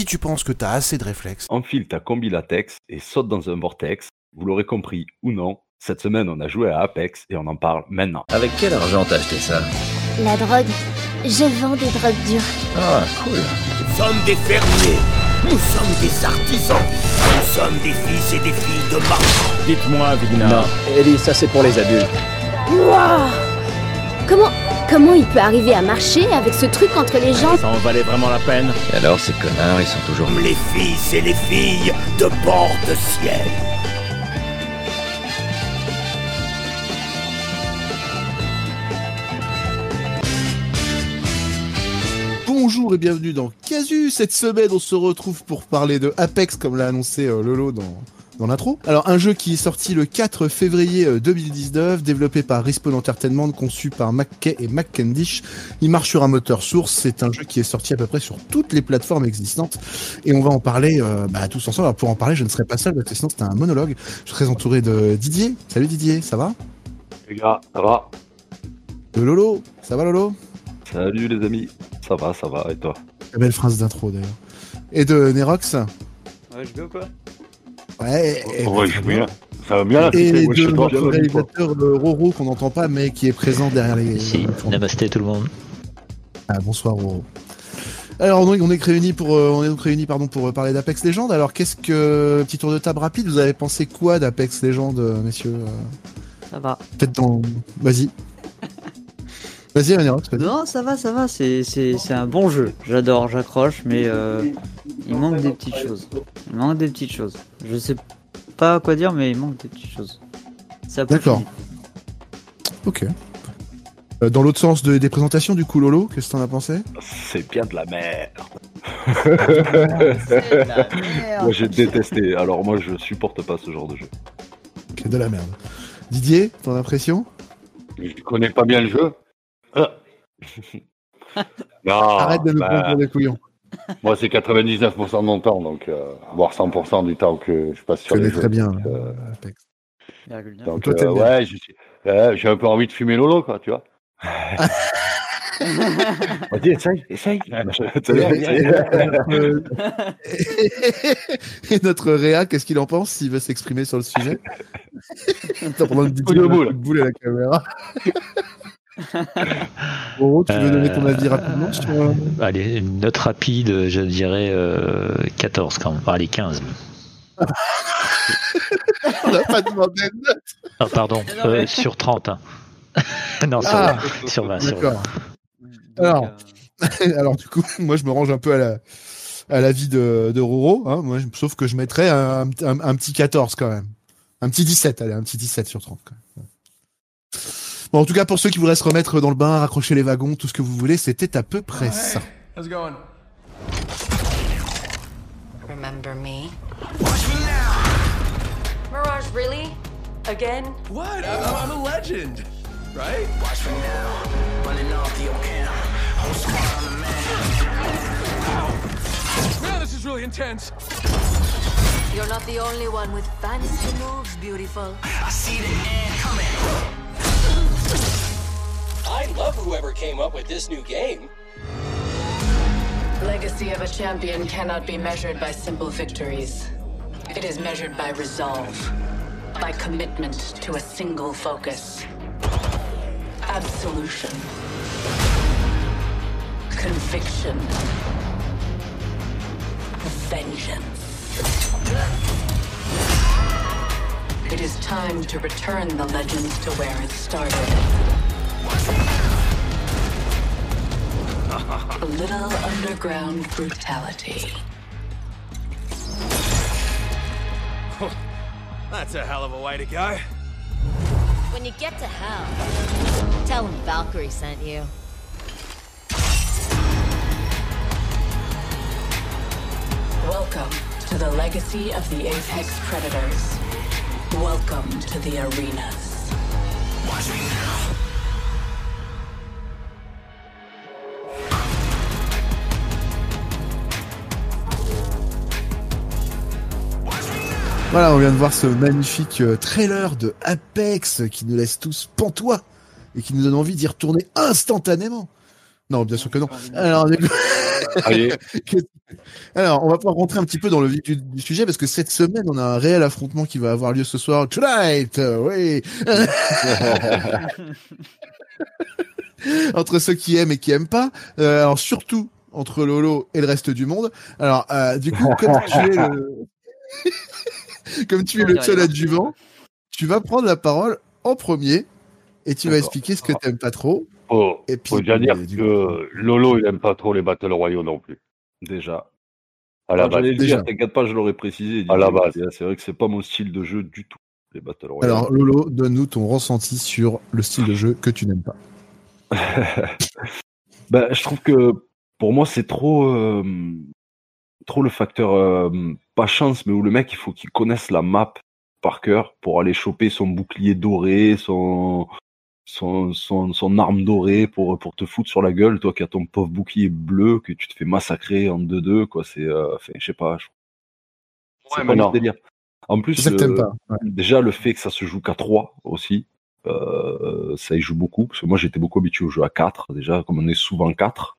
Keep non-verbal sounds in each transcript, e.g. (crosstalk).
si tu penses que t'as assez de réflexes, Enfile ta combi latex et saute dans un vortex. Vous l'aurez compris ou non, cette semaine on a joué à Apex et on en parle maintenant. Avec quel argent t'as acheté ça? La drogue. Je vends des drogues dures. Ah, cool. Nous sommes des fermiers. Nous sommes des artisans. Nous sommes des fils et des filles de marchands. Dites-moi, Vigna. Non, Ellie, ça c'est pour les adultes. Wouah Comment. Comment il peut arriver à marcher avec ce truc entre les jambes Ça en valait vraiment la peine Et alors, ces connards, ils sont toujours... Les fils et les filles de bord de ciel. Bonjour et bienvenue dans Casu. Cette semaine, on se retrouve pour parler de Apex, comme l'a annoncé euh, Lolo dans, dans l'intro. Alors, un jeu qui est sorti le 4 février euh, 2019, développé par Respawn Entertainment, conçu par McKay et McCandish. Il marche sur un moteur source. C'est un jeu qui est sorti à peu près sur toutes les plateformes existantes. Et on va en parler euh, bah, tous ensemble. Alors, pour en parler, je ne serai pas seul, parce que sinon, c'était un monologue. Je serai entouré de Didier. Salut Didier, ça va? Les gars, ça va? De Lolo. Ça va Lolo? Salut les amis, ça va, ça va, et toi? Belle phrase d'intro d'ailleurs. Et de Nerox? Ouais, je vais ou quoi? Ouais. et- Ouais, je bien. Ça va bien Et c'est- ouais, je de sais pas. notre réalisateur euh, Roro qu'on n'entend pas mais qui est présent derrière les. Si, namasté tout le monde. Ah, bonsoir Roro. Alors donc, on est réunis pour euh, on est donc réunis pardon pour euh, parler d'Apex Legends. Alors qu'est-ce que petit tour de table rapide Vous avez pensé quoi d'Apex Legends, euh, messieurs euh, Ça va. Peut-être dans. Vas-y. Vas-y. Non, ça va, ça va, c'est, c'est, c'est un bon jeu. J'adore, j'accroche, mais euh, il manque des petites choses. Il manque des petites choses. Je sais pas quoi dire, mais il manque des petites choses. Ça D'accord. Ok. Euh, dans l'autre sens de- des présentations du coup Lolo, qu'est-ce que t'en as pensé? C'est bien de la merde. C'est de la merde. Moi j'ai détesté, alors moi je supporte pas ce genre de jeu. Ok, de la merde. Didier, ton impression Je connais pas bien le jeu. Ah. (laughs) non, Arrête de nous bah, prendre des couillons. (laughs) moi c'est 99% de mon temps, donc euh, voire 100% du temps que je passe sur les connais jeux. très bien Donc, euh. Virgule neuf. donc, Toi, euh, ouais, je suis- euh, j'ai un peu envie de fumer Lolo, quoi, tu vois. (laughs) Vas-y, essaye, essaye. Euh, Et notre Réa, qu'est-ce qu'il en pense s'il veut s'exprimer sur le sujet? Attends, pendant boule à la caméra. (laughs) Bon, tu veux donner ton avis rapidement sur... euh, Allez, une note rapide, je dirais euh, 14 quand même. Allez, 15. (laughs) On n'a pas demandé de note. Ah, pardon, Non, mais- euh, sur 30. hein. (laughs) non, sur, Ah, sur 20. Sur 20. D'accord. Donc, Alors. euh, Alors du coup, moi je me range un peu à la à l'avis de, de Roro, hein. moi, sauf que je mettrais un, un, un petit 14 quand même. Un petit 17, allez, un petit 17 sur 30 quand même. Bon, en tout cas, pour ceux qui voudraient se remettre dans le bain, raccrocher les wagons, tout ce que vous voulez, c'était à peu près ça. How's it going? Remember me? Mirage, really? Again? What? I- I'm a legend, right? Watch me now. Running off the cam. Whole squad on the man. Man, this is really intense. You're not the only one with fancy moves, beautiful. I see the end coming. I love whoever came up with this new game. Legacy of a champion cannot be measured by simple victories. It is measured by resolve, by commitment to a single focus. Absolution. Conviction. Vengeance. It is time to return the legends to where it started. (laughs) A little underground brutality. (laughs) That's a hell of a way to go. When you get to hell, tell him Valkyrie sent you. Welcome to the legacy of the Apex Predators. Welcome to the arenas. Watch me now. Voilà, on vient de voir ce magnifique euh, trailer de Apex qui nous laisse tous pantois et qui nous donne envie d'y retourner instantanément. Non, bien sûr que non. Alors, du coup- (laughs) Allez. (laughs) Alors, on va pouvoir rentrer un petit peu dans le vif du, du sujet parce que cette semaine, on a un réel affrontement qui va avoir lieu ce soir. Tonight, euh, oui. (laughs) entre ceux qui aiment et qui aiment pas. Euh, alors surtout entre Lolo et le reste du monde. Alors, euh, du coup, comme tu es le, (laughs) comme tu es le seul adjuvant, tu vas prendre la parole en premier et tu vas expliquer ce que t'aimes pas trop. Faut, Et puis, faut déjà dire euh, du que Lolo, il aime pas trop les Battle Royaux non plus. Déjà. À la Ah, j'allais base. Déjà. dire, t'inquiète pas, je l'aurais précisé. À la base. C'est- C'est vrai que c'est pas mon style de jeu du tout, les Battle Royale. Alors Lolo, donne-nous ton ressenti sur le style de jeu que tu n'aimes pas. (laughs) Ben, je trouve que pour moi, c'est trop, euh, trop le facteur, euh, pas chance, mais où le mec, il faut qu'il connaisse la map par cœur pour aller choper son bouclier doré, son, son, son, son arme dorée pour, pour te foutre sur la gueule, toi qui as ton pauvre bouclier bleu, que tu te fais massacrer en 2-2, quoi. C'est, euh, enfin, je sais pas. je- C'est Ouais, pas non. délire. En plus, pas. ouais. déjà le fait que ça se joue qu'à 3 aussi, euh, ça y joue beaucoup. Parce que moi, j'étais beaucoup habitué au jeu à 4, déjà, comme on est souvent 4.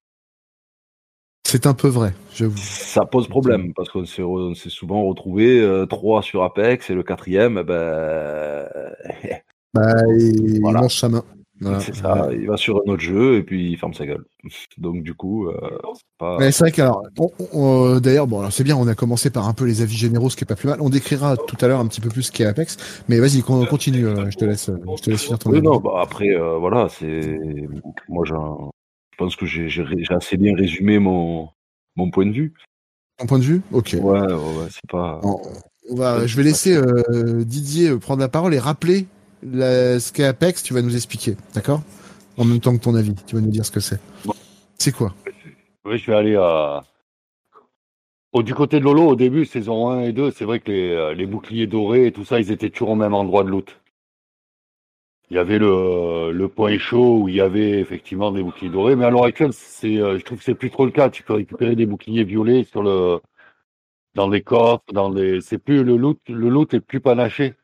C'est un peu vrai, j'avoue. Ça pose problème parce qu'on s'est, re- on s'est souvent retrouvé 3 sur Apex et le quatrième, eh ben, (laughs) Bah, il Voilà. mange sa main. Voilà. c'est ça, il va sur un autre jeu et puis il ferme sa gueule. (laughs) Donc du coup, euh, c'est pas. Ouais, c'est vrai qu'alors, on- on- euh, d'ailleurs, bon, alors c'est bien, on a commencé par un peu les avis généraux, ce qui est pas plus mal. On décrira tout à l'heure un petit peu plus ce qu'est Apex, mais vas-y, con- continue. euh, je te laisse, euh, je te laisse finir ton Oui, avis. non, bah après, euh, voilà, c'est. Moi, j'en- je pense que j'ai, assez bien résumé mon, mon point de vue. Ton point de vue? Ok. Ouais, ouais, ouais, c'est pas. On, on va, je vais laisser euh, Didier euh, prendre la parole et rappeler la- ce qu'est Apex. Tu vas nous expliquer, d'accord? En même temps que ton avis, tu vas nous dire ce que c'est. C'est quoi? Oui, je vais aller à. Au, du côté de Lolo, au début, saison 1 et 2, c'est vrai que les, euh, les boucliers dorés et tout ça, ils étaient toujours au même endroit de loot. Il y avait le, le point chaud où il y avait effectivement des boucliers dorés, mais à l'heure actuelle, c'est, euh, je trouve que c'est plus trop le cas. Tu peux récupérer des boucliers violets sur le, dans des coffres, dans des, c'est plus le loot, le loot est plus panaché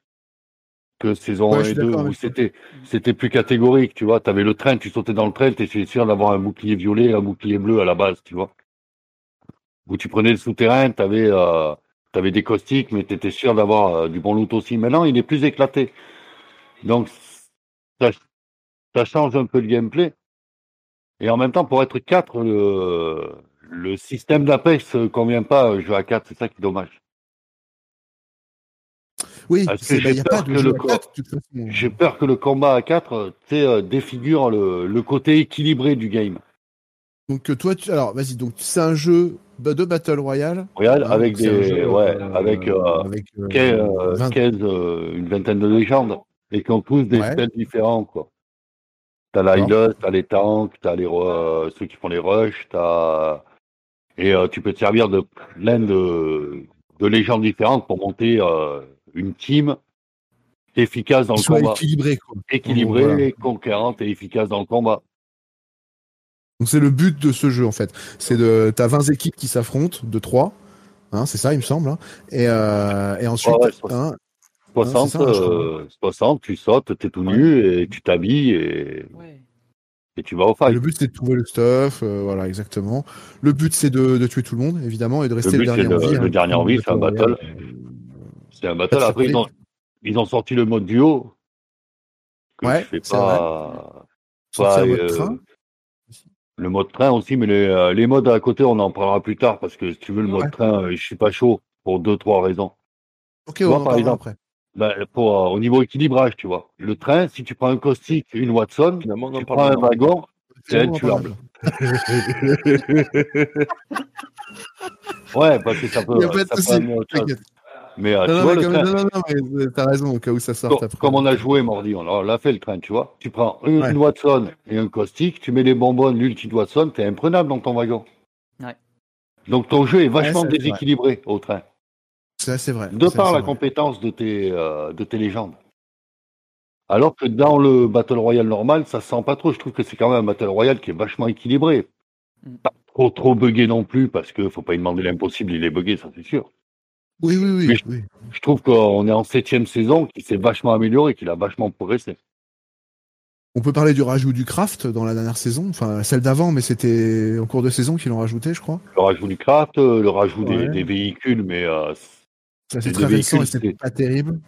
que saison Ouais, 1 je et suis 2 d'accord où c'était, c'était plus catégorique, tu vois. Tu avais le train, tu sautais dans le train, tu étais sûr d'avoir un bouclier violet, un bouclier bleu à la base, tu vois. Où tu prenais le souterrain, tu avais, euh, t'avais des caustiques, mais tu étais sûr d'avoir euh, du bon loot aussi. Maintenant, il est plus éclaté. Donc, ça, ça change un peu le gameplay. Et en même temps, pour être 4, le, le système d'Apex ne convient pas à jouer à 4, c'est ça qui est dommage. Oui, j'ai peur que le peur que combat à 4 tu sais, euh, défigure le, le côté équilibré du game. Donc euh, toi, tu... alors vas-y. Donc c'est un jeu de battle royale. Hein, avec des, jeu, ouais, euh, avec, euh, avec euh, quinze, euh, 20 quinze, euh, une vingtaine de légendes et qui ont tous des Ouais. styles différents, quoi. T'as la healer, t'as les tanks, t'as les, euh, ceux qui font les rushs, t'as, et euh, tu peux te servir de plein de, de légendes différentes pour monter euh, une team efficace dans le soit combat. équilibré, quoi. Équilibrée, Voilà. conquérante et efficace dans le combat. Donc c'est le but de ce jeu en fait. C'est de t'as 20 équipes qui s'affrontent de 3 hein, c'est ça il me semble hein. et euh, et ensuite ouais, hein, 60, c'est ça, je crois. euh, 60, tu sautes, t'es tout nu et tu t'habilles et, et tu vas au fight. le but c'est de trouver le stuff euh, voilà exactement. Le but c'est de, de tuer tout le monde évidemment et de rester Le le, but, c'est dernier en le, vie. le hein. dernier en vie, c'est un battle. C'est un battle. Après, ils ont, ils ont sorti le mode duo. Que Ouais, c'est pas. Un mode euh, train. Le mode train aussi, mais les, les modes à côté, on en parlera plus tard parce que si tu veux, le mode Ouais. train, je suis pas chaud pour deux, trois raisons. Ok on vois, en par exemple, après. Ben, pour, euh, au niveau équilibrage, tu vois. Le train, si tu prends un caustique, une Watson, Finalement, on en tu parle prends un maintenant. wagon, c'est intuable. ouais, parce que ça peut. Il y a pas de ça peut souci, amener autre chose. t'inquiète. Mais euh, Non, tu non, vois, mais le comme- train, non, non, non, mais euh, t'as raison au cas où ça sorte comme, comme on a joué mardi, on l'a- on l'a fait le train, tu vois. Tu prends une Ouais. Watson et un caustique, tu mets les bonbons, l'ulti de Watson, t'es imprenable dans ton wagon. Ouais. Donc ton jeu est vachement ça, c'est déséquilibré au train. Ça c'est vrai. De Ça, par la vrai. compétence de tes, euh, de tes légendes. Alors que dans le Battle Royale normal, ça se sent pas trop. Je trouve que c'est quand même un Battle Royale qui est vachement équilibré. Mm. Pas trop trop buggé non plus, parce que faut pas lui demander l'impossible, il est buggé, ça c'est sûr. Oui oui oui. Mais je- oui. Je trouve qu'on est en septième saison, qui s'est vachement amélioré, qu'il a vachement progressé. On peut parler du rajout du craft dans la dernière saison, enfin celle d'avant, mais c'était en cours de saison qu'ils l'ont rajouté, je crois. Le rajout du craft, euh, le rajout des, Ouais. des véhicules, mais euh, c'est très récent et c'est pas terrible.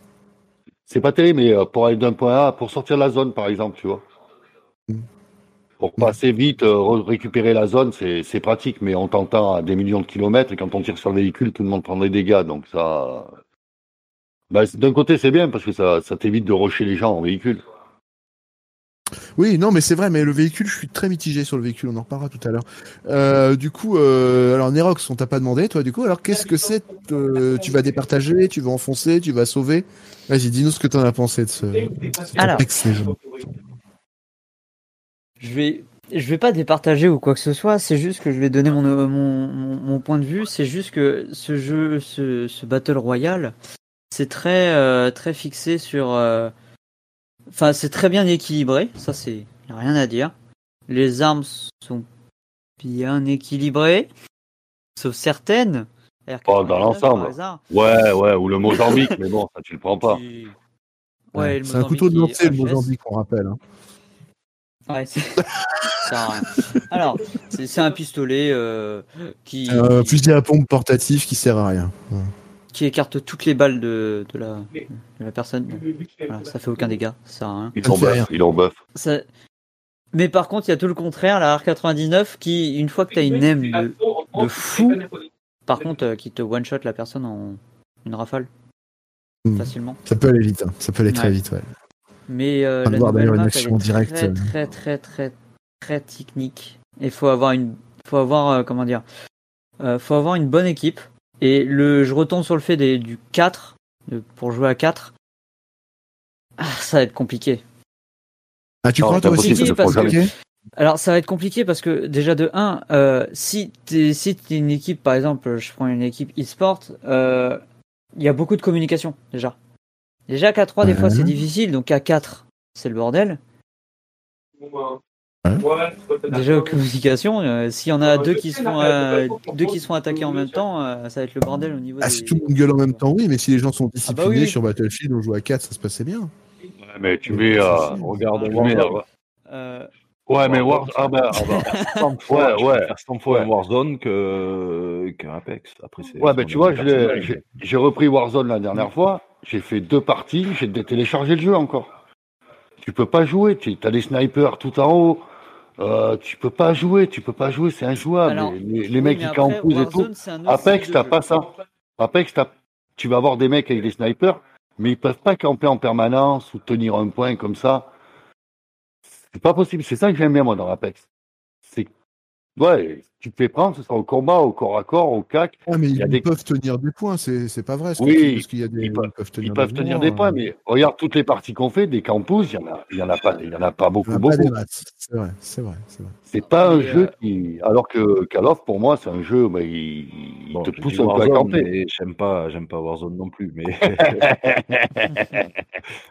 c'est pas terrible, mais euh, pour aller d'un point A, pour sortir de la zone, par exemple, tu vois. Mm. Pour passer vite, euh, re- récupérer la zone, c'est pratique, mais on t'entend à des millions de kilomètres et quand on tire sur le véhicule, tout le monde prend des dégâts. Donc ça. Bah, c'est- D'un côté, c'est bien parce que ça, ça t'évite de rusher les gens en véhicule. Oui, non, mais c'est vrai, mais le véhicule, je suis très mitigé sur le véhicule, on en reparlera tout à l'heure. Euh, du coup, euh, alors Nerox, on t'a pas demandé, toi, du coup, alors qu'est-ce que c'est euh, Tu vas départager, tu vas enfoncer, tu vas sauver? Vas-y, dis-nous ce que t'en as pensé de ce. Alors. Je vais, je vais pas départager ou quoi que ce soit. C'est juste que je vais donner mon, mon, mon, mon point de vue. C'est juste que ce jeu, ce, ce battle royale, c'est très, très fixé sur. Euh, Enfin, c'est très bien équilibré. Ça, c'est rien à dire. Les armes sont bien équilibrées, sauf certaines. Pas dans l'ensemble. par hasard. Ouais, ouais, ou le Mozambique, (laughs) mais bon, ça tu le prends pas. Ouais, c'est un couteau de lancer, le. Mozambique, on rappelle. hein. Ouais, c'est- (laughs) ça sert à rien. Alors, c'est un pistolet euh, qui, Un fusil à pompe portatif qui sert à rien. Ouais. Qui écarte toutes les balles de, de, la, de la personne. Voilà, ça fait aucun dégât, ça fait rien. buff, ils ont buff. Ça- Mais par contre, il y a tout le contraire, la R99 qui, une fois que tu as une aime de, de fou, par contre, euh, qui te one-shot la personne en une rafale Hmm. facilement. Ça peut aller vite, hein. ça peut aller très Ouais. vite, ouais. Mais euh, la voir nouvelle d'ailleurs une map, action elle est directe, très, très, très, très, très technique. Il faut avoir une, faut avoir, euh, comment dire, euh, faut avoir une bonne équipe. Et le, je retombe sur le fait des, du 4, de- pour jouer à 4. Ah, ça va être compliqué. Ah, tu crois c'est toi aussi ça parce que-. Alors ça va être compliqué parce que déjà de 1, euh, si t'es si t'es une équipe, par exemple, je prends une équipe e-sport, euh, il y a beaucoup de communication déjà. Déjà qu'à 3 des fois c'est difficile, donc à 4 c'est le bordel. Déjà aux communications, euh, s'il y en a deux qui euh, deux qui se font attaquer en même temps, euh, ça va être le bordel au niveau Ah, des... si tout le monde gueule en même temps, oui, mais si les gens sont disciplinés bah oui, sur Battlefield, on joue à 4, ça se passait bien. Ouais, mais tu mets. euh, Regarde, tu mets, Warzone. euh, Euh, Ouais, mais War... ah bah, ah bah. 100 fois, Ouais, ouais. préfère 100 fois Ouais. Warzone que, que Apex. Après, c'est. Ouais, ben mon tu vois, j'ai repris Warzone la dernière fois. J'ai fait deux parties. J'ai téléchargé le jeu encore. Tu peux pas jouer. Tu as des snipers tout en haut. Euh, tu peux pas jouer. Tu peux pas jouer. C'est injouable. Alors, les, les- les oui, mecs qui après, campousent et tout. Apex, t'as pas ça. Apex, t'as- tu vas avoir des mecs avec des snipers, mais ils peuvent pas camper en permanence ou tenir un point comme ça. C'est pas possible. C'est ça que j'aime bien moi dans Apex. Ouais, tu te fais prendre, ce sera au combat, au corps à corps, au cac. Ah, mais Il ils, y a des- peuvent tenir des points, c'est c'est pas vrai. ce Oui, parce qu'il y a des, ils peuvent- peuvent tenir Ils peuvent des tenir points, des points, euh, mais regarde toutes les parties qu'on fait, des campus, il y en a, il y en a pas, il y en a pas il y beaucoup, en a pas des beaucoup. C'est vrai, c'est vrai, c'est vrai. C'est pas un Mais, jeu euh, qui, alors que Call of pour moi c'est un jeu, bah, il, il Bon, te pousse un peu à camper. mais J'aime pas, j'aime pas Warzone non plus, mais. (laughs) (laughs)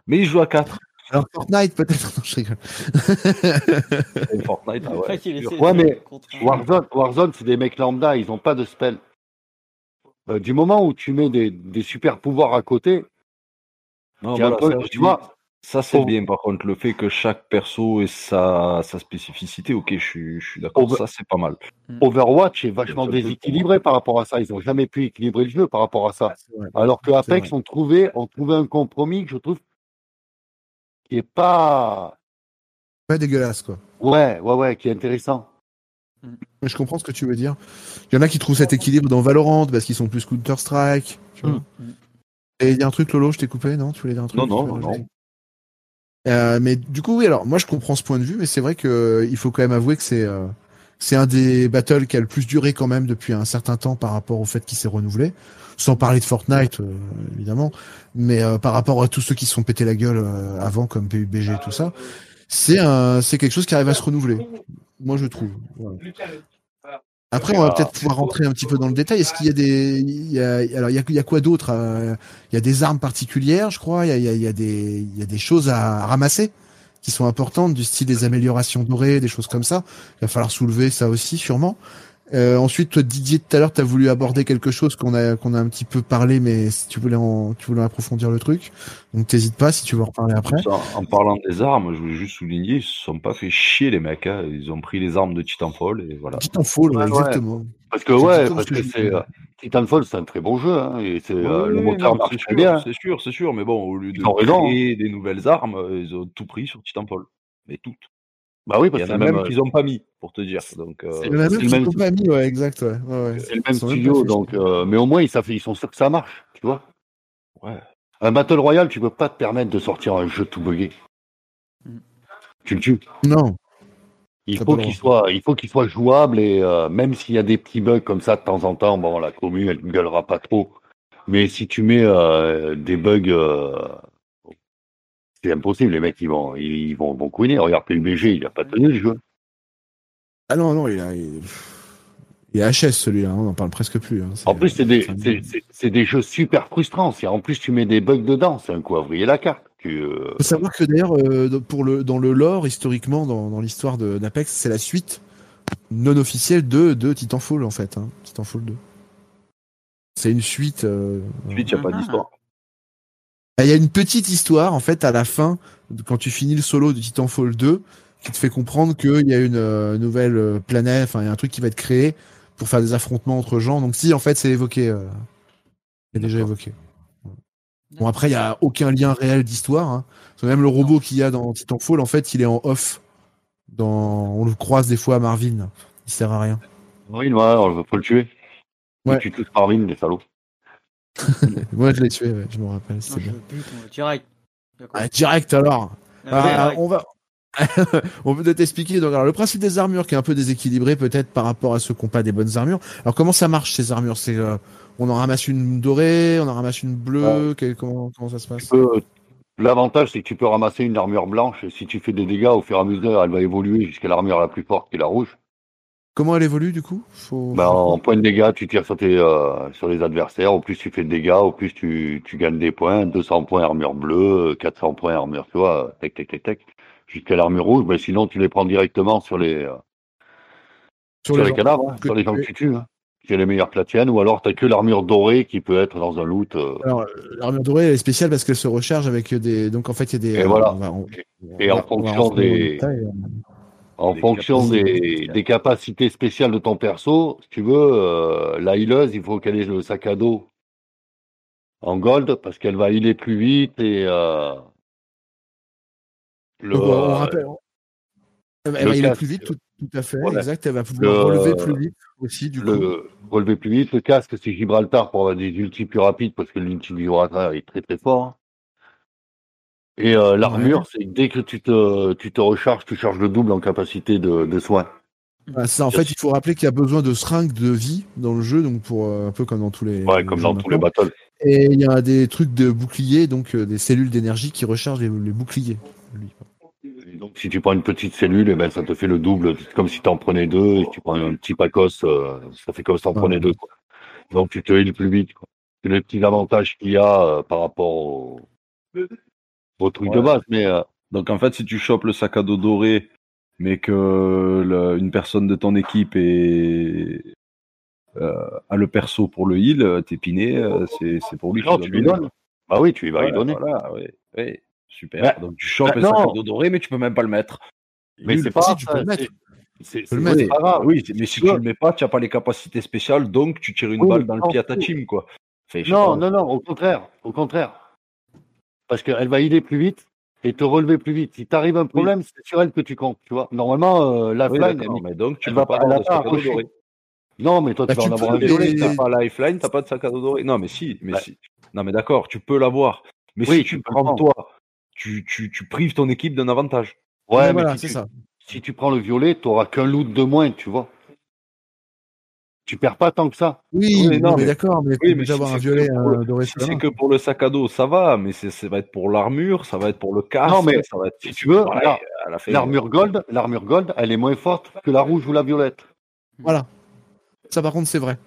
mais il joue à 4. Alors Fortnite peut-être, (laughs) non, je rigole. Fortnite, ah ouais. Ouais, mais Warzone, Warzone c'est des mecs lambda, ils ont pas de spell. Euh, du moment où tu mets des, des super pouvoirs à côté, Non, voilà, peu- ça, tu vois, Ça, c'est Oh. bien. Par contre, le fait que chaque perso ait sa, sa spécificité, ok, je suis, je suis d'accord. Over- Ça, c'est pas mal. Overwatch est vachement déséquilibré par rapport à ça. Ils ont jamais pu équilibrer le jeu par rapport à ça. Vrai. Alors que Apex ont trouvé, ont trouvé un compromis que je trouve qui est pas, Pas dégueulasse, quoi. ouais, ouais, ouais, qui est intéressant. Mais je comprends ce que tu veux dire. Il y en a qui trouvent cet équilibre dans Valorant parce qu'ils sont plus Counter-Strike. tu vois. Mm. Et il y a un truc, Lolo, je t'ai coupé, non? Tu voulais dire un truc? Non, non, tu non, Euh, mais du coup, oui, alors moi je comprends ce point de vue, mais c'est vrai que euh, il faut quand même avouer que c'est euh, c'est un des battles qui a le plus duré quand même depuis un certain temps par rapport au fait qu'il s'est renouvelé. Sans parler de Fortnite, euh, évidemment, mais euh, par rapport à tous ceux qui se sont pété la gueule euh, avant, comme PUBG et tout ça, c'est c'est quelque chose qui arrive à se renouveler. Moi, je trouve. Après, on va peut-être pouvoir rentrer un petit peu dans le détail. Est-ce qu'il y a des, il y a, alors il y a, quoi d'autre Il y a des armes particulières, je crois. Il y a des, il y a des choses à ramasser qui sont importantes, du style des améliorations dorées, des choses comme ça. Il va falloir soulever ça aussi, sûrement. Euh, ensuite, toi, Didier, tout à l'heure, t'as voulu aborder quelque chose qu'on a qu'on a un petit peu parlé, mais si tu voulais en, tu voulais approfondir le truc, donc t'hésites pas si tu veux en reparler après. En, en parlant des armes, je voulais juste souligner, ils se sont pas fait chier les mecs. hein. Ils ont pris les armes de Titanfall et voilà. Titanfall, ouais, Ouais, ouais. exactement. Parce que ouais, parce ce que c'est euh, Titanfall, c'est un très bon jeu, hein, et c'est euh, Oui, le moteur marche très bien. c'est sûr, c'est sûr, mais bon, au lieu de raison. créer des nouvelles armes, euh, ils ont tout pris sur Titanfall. Mais toutes. Bah oui, parce y que en a c'est le même même, qu'ils ont pas mis, pour te dire. Donc, euh, Il y en a même c'est le qui même- l'ont pas mis, ouais, exact, ouais. ouais, ouais. c'est le même studio, donc euh, mais au moins ils, savent- ils sont sûrs que ça marche, tu vois. ouais. Un Battle Royale, tu peux pas te permettre de sortir un jeu tout buggé. Mm. Tu le tues. Non. Il faut qu'il soit, il faut qu'il soit jouable et euh, même s'il y a des petits bugs comme ça de temps en temps, bon, la commune elle ne gueulera pas trop. Mais si tu mets euh, des bugs, euh, c'est impossible. Les mecs ils vont, ils, vont, vont couiner. Regarde PUBG, il a pas tenu le jeu. Ah non, non, il a, il, il est HS celui-là, hein, on en parle presque plus. hein. En plus, c'est des, des jeux super frustrants. Si en plus tu mets des bugs dedans, c'est un coup à vriller la carte. Tu, euh, faut savoir que d'ailleurs, euh, dans- pour le, dans le lore, historiquement, dans, dans l'histoire de- d'Apex, c'est la suite non officielle de, de Titanfall, en fait. Hein, Titanfall 2. C'est une suite. euh, Ensuite, il n'y a pas Ah. d'histoire. Ah, Il y a une petite histoire, en fait, à la fin, quand tu finis le solo de Titanfall 2, qui te fait comprendre qu'il y a une euh, nouvelle euh, planète, enfin, il y a un truc qui va être créé pour faire des affrontements entre gens. Donc, si, en fait, c'est évoqué. euh, c'est déjà évoqué. Bon, après, il y a aucun lien réel d'histoire. Hein. Parce que même le robot qu'il y a dans Titanfall, en fait, il est en off. Dans... On le croise des fois à Marvin. Il sert à rien. Oui, ouais, faut le tuer. Ouais. Tu tues tous Marvin, les salauds. (laughs) Moi, je l'ai tué, ouais, je me rappelle. Bien. bute, direct. Ah, direct alors. Ah, Ah, direct. on va. (laughs) on peut peut-être expliquer. Donc, alors, le principe des armures qui est un peu déséquilibré peut-être par rapport à ceux qui n'ont pas des bonnes armures. Alors, comment ça marche ces armures? C'est euh, on en ramasse une dorée, on en ramasse une bleue. quel- comment, comment ça se passe? peux- L'avantage, c'est que tu peux ramasser une armure blanche et si tu fais des dégâts, au fur et à mesure, elle va évoluer jusqu'à l'armure la plus forte qui est la rouge. Comment elle évolue du coup? Faut... Ben, en point de dégâts, tu tires sur, tes, euh, sur les adversaires. Au plus tu fais de dégâts, au plus tu, tu gagnes des points. 200 points armure bleue, 400 points armure, tu vois, tac, tac, tac, tac. Jusqu'à l'armure rouge, ben, sinon tu les prends directement sur les, euh, sur les, gens cadavres, hein, que sur les gens que tu tues. Hein. Qui est les meilleures que la tienne, ou alors t'as que l'armure dorée qui peut être dans un loot. euh, Alors, l'armure dorée elle est spéciale parce qu'elle se recharge avec des. Donc en fait, il y a des. Et euh, voilà. on va- on- Et on en va- fonction des- euh. En Des fonction capacités des, capacités spéciales de ton perso, si tu veux, euh, la healeuse, il faut qu'elle ait le sac à dos en gold parce qu'elle va healer plus vite et euh, le, Donc, on, on rappelle. on- Elle va casque. plus vite, tout, tout à fait, Voilà. exact. Elle va pouvoir Le- relever plus vite aussi, du coup. le relever plus vite. Le casque, c'est Gibraltar pour avoir des ultis plus rapides parce que l'ulti de Gibraltar est très très fort. Et euh, l'armure, c'est que dès que tu te, tu te recharges, tu charges le double en capacité de, de soins. Ça, en fait, il faut rappeler qu'il y a besoin de seringues de vie dans le jeu, donc pour euh, un peu comme dans tous les. Ouais, comme dans tous les battles. Et il y a des trucs de boucliers, donc euh, des cellules d'énergie qui rechargent les, les boucliers. lui. Donc, si tu prends une petite cellule, eh ben, ça te fait le double. C'est comme si tu en prenais deux. Et si tu prends un petit pacos, euh, ça fait comme si tu en Ouais. prenais deux. Quoi. Donc, tu te heals plus vite. C'est le petit avantage qu'il y a par rapport au, au truc de base. Mais euh, Donc en fait, si tu chopes le sac à dos doré, mais que le- une personne de ton équipe est, euh, a le perso pour le heal, euh, t'es piné, euh, c'est c'est pour lui non, tu lui donnes. Bah oui, tu vas lui donner. Voilà, ouais, ouais, super. Bah, Donc tu chopes bah, le sac à dos doré, mais tu peux même pas le mettre. Mais c'est pas Si, grave, tu peux le mettre. c'est- pas grave. Oui, mais si Tu le mets pas, tu n'as pas les capacités spéciales, donc tu tires une Oui, balle dans le pied à ta team, quoi. Non, pas. non, non, au contraire. Au contraire. Parce qu'elle va healer plus vite et te relever plus vite. Si t'arrive un problème, c'est sur elle que tu comptes. Tu vois. Normalement, euh, la Oui, elle- mais donc tu elle peux va pas pas- elle avoir a de pas sac à dos accroché. doré. Non, mais toi, Bah, tu vas tu en avoir un violet. mais- T'as pas lifeline, t'as pas de sac à dos doré? Non, mais si, mais Ouais. si. Non, mais d'accord, tu peux l'avoir. Mais Oui, si tu prends le toi, tu, tu, tu prives ton équipe d'un avantage. Ouais, Ouais, mais voilà, si c'est tu, ça. si tu prends le violet, tu n'auras qu'un loot de moins, tu vois. Tu perds pas tant que ça. Oui, Oui, non, non, mais, mais- d'accord, mais Oui, mais déjà si avoir un c'est violet, que pour un le- doré Si c'est que pour le sac à dos, ça va, mais c'est- ça va être pour l'armure, ça va être pour le casque. Non, mais ça va être, si tu veux, la L'armure gold, l'armure gold, elle est moins forte que la rouge ou la violette. Voilà. Ça, par contre, c'est vrai.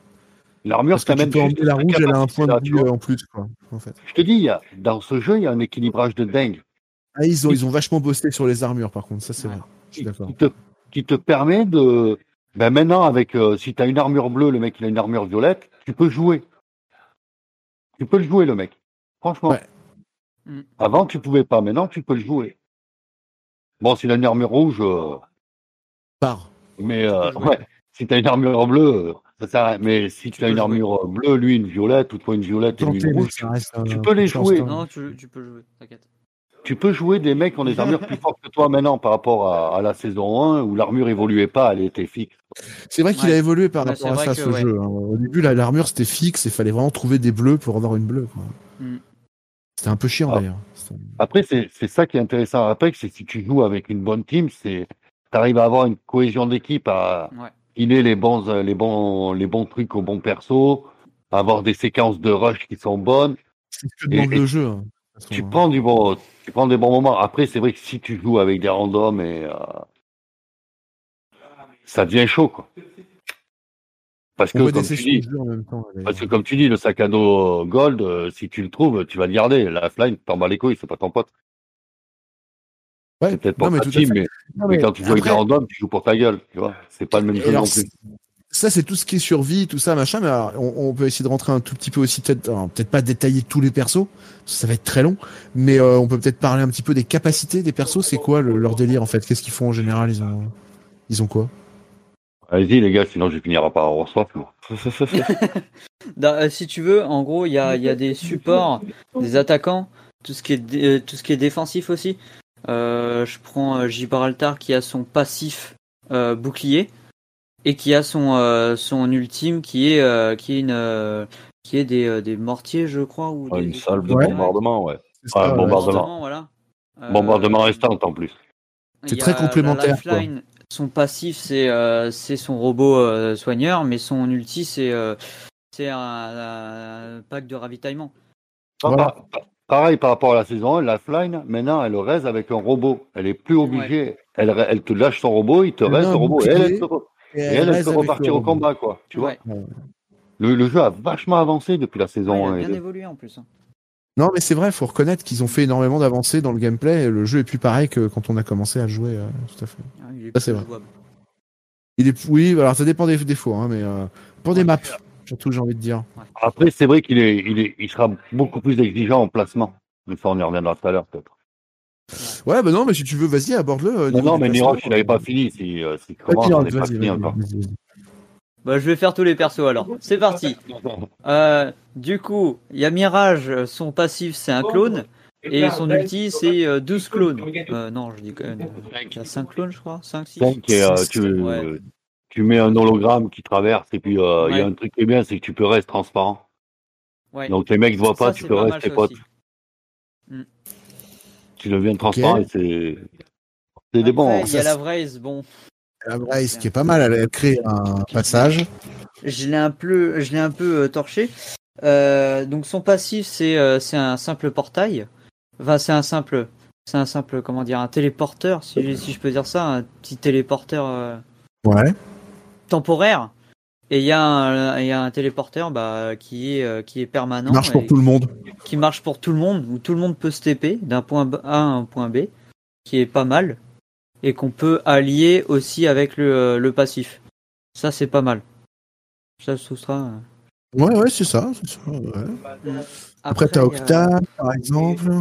L'armure, tu même la rouge, elle a un point de vue euh, en plus, quoi, en fait. Je te dis, il y a, dans ce jeu, il y a un équilibrage de dingue Ah, ils ont, ils ont vachement bossé sur les armures, par contre, ça, c'est vrai. Je suis d'accord. qui te, qui te permet de, Ben maintenant, avec euh, si tu as une armure bleue, le mec il a une armure violette, tu peux jouer. Tu peux le jouer, le mec. Franchement. Ouais. Mm. Avant, tu pouvais pas. Maintenant, tu peux le jouer. Bon, s'il a une armure rouge, euh, Par. mais euh, ouais, si tu as une armure bleue, euh, ça sert à rien. Mais si tu as une jouer. armure bleue, lui une violette, ou toi une violette et lui une rouge, reste, tu euh, peux les jouer. Non, tu, tu peux jouer, t'inquiète. tu peux jouer des mecs qui ont des (laughs) armures plus fortes que toi maintenant par rapport à, à la saison 1 où l'armure évoluait pas, elle était fixe. C'est vrai qu'il Ouais. a évolué par Ouais, rapport à ça, que, ce ouais. jeu. hein. Au début, la- l'armure, c'était fixe, il fallait vraiment trouver des bleus pour avoir une bleue. quoi. Mm. C'était un peu chiant, Ah. d'ailleurs. Après, c'est c'est ça qui est intéressant à Apex, c'est si tu joues avec une bonne team, c'est tu arrives à avoir une cohésion d'équipe, à Ouais. filer les bons, les bons, les bons trucs au bon perso, à avoir des séquences de rush qui sont bonnes. C'est ce que demande le jeu. hein, Tu hein. prends du bon, tu prends des bons moments. Après, c'est vrai que si tu joues avec des randoms et euh, ça devient chaud, quoi. Parce que comme tu dis, même temps. Parce que comme tu dis, le sac à dos euh, gold, euh, si tu le trouves, tu vas le garder. La offline, t'en bats les couilles, c'est pas ton pote. Ouais, C'est peut-être pour non, mais ta à team, mais, Non, mais mais quand tu joues avec des randoms, tu joues pour ta gueule, tu vois. C'est pas le même Et jeu alors, non plus. Ça, c'est tout ce qui est survie, tout ça, machin. Mais alors, on, on peut essayer de rentrer un tout petit peu aussi, peut-être, peut-être pas détailler tous les persos, ça va être très long. Mais euh, on peut peut-être parler un petit peu des capacités des persos. C'est quoi le- leur délire en fait? Qu'est-ce qu'ils font en général? Ils ont, ils ont quoi? Allez-y, les gars, sinon je finirai par avoir soif. (laughs) euh, si tu veux, en gros, il y a, il y a des supports, des attaquants, tout ce qui est, euh, tout ce qui est défensif aussi. Euh, je prends euh, Gibraltar qui a son passif euh, bouclier et qui a son, euh, son ultime qui est, euh, qui est, une, euh, qui est des, euh, des mortiers, je crois. Ou Ouais, des- une salle de Ouais. bombardement, ouais. Ça, Ah, ouais. bombardement. voilà. Euh, Bombardement restant en plus. C'est très complémentaire, la Lifeline, son passif, c'est euh, c'est son robot euh, soigneur, mais son ulti, c'est euh, c'est un, un pack de ravitaillement. Voilà. pareil par rapport à la saison 1, la Fline, maintenant, elle reste avec un robot. Elle est plus obligée. Elle, elle te lâche son robot, il te reste le un robot. Et elle, elle bouclier, peut, Et elle, elle repartir au combat, quoi. Tu vois. Ouais. Le, le jeu a vachement avancé depuis la Ouais, saison il 1 a et bien 2. évolué en plus. Non, mais c'est vrai, faut reconnaître qu'ils ont fait énormément d'avancées dans le gameplay. Et le jeu est plus pareil que quand on a commencé à jouer. euh, tout à fait. Ah, il est Ça, c'est vrai. jouable. Il est, oui, alors ça dépend des, des fois, hein, mais euh, pour des maps, surtout, j'ai envie de dire. Après, c'est vrai qu'il est, il est, il sera beaucoup plus exigeant en placement. Mais ça, on y reviendra tout à l'heure, peut-être. Ouais, bah non, mais si tu veux, vas-y, aborde-le. euh, Non, non, mais. Nirox, il n'avait pas fini. Si, euh, si Vas-y, commence, on n'est vas-y, pas vas-y, fini vas-y, encore. vas-y, vas-y. Bah, je vais faire tous les persos alors. C'est parti. Euh, du coup, il y a Mirage, son passif c'est un clone. Et son ulti c'est euh, 12 clones. Euh, non, je dis quand même. Il y a 5 clones, je crois. 5, 6. Cinq, et, euh, tu, Ouais. tu mets un hologramme qui traverse, et puis euh, il y a un truc qui est bien, c'est que tu peux rester transparent. Ouais. Donc les mecs ne voient pas, tu peux rester aussi. Mm. Tu deviens transparent et c'est. C'est des bons. Il y a la Vraise, bon. La Brace, qui est pas mal, elle a créé un passage. Je l'ai un peu, je l'ai un peu euh, torché. Euh, donc son passif c'est euh, c'est un simple portail. Enfin c'est un simple, c'est un simple comment dire un téléporteur si, si je peux dire ça, un petit téléporteur euh, Ouais. temporaire. Et il y a un, il y a un téléporteur bah, qui est qui est permanent. Marche pour tout le monde. Qui marche pour tout le monde où tout le monde peut se TP d'un point A à un point B, qui est pas mal et qu'on peut allier aussi avec le, euh, le passif. Ça c'est pas mal. Ça ce sera. euh, Ouais, ouais, c'est ça. c'est ça, ouais. Après, t'as il a- Octane, par exemple.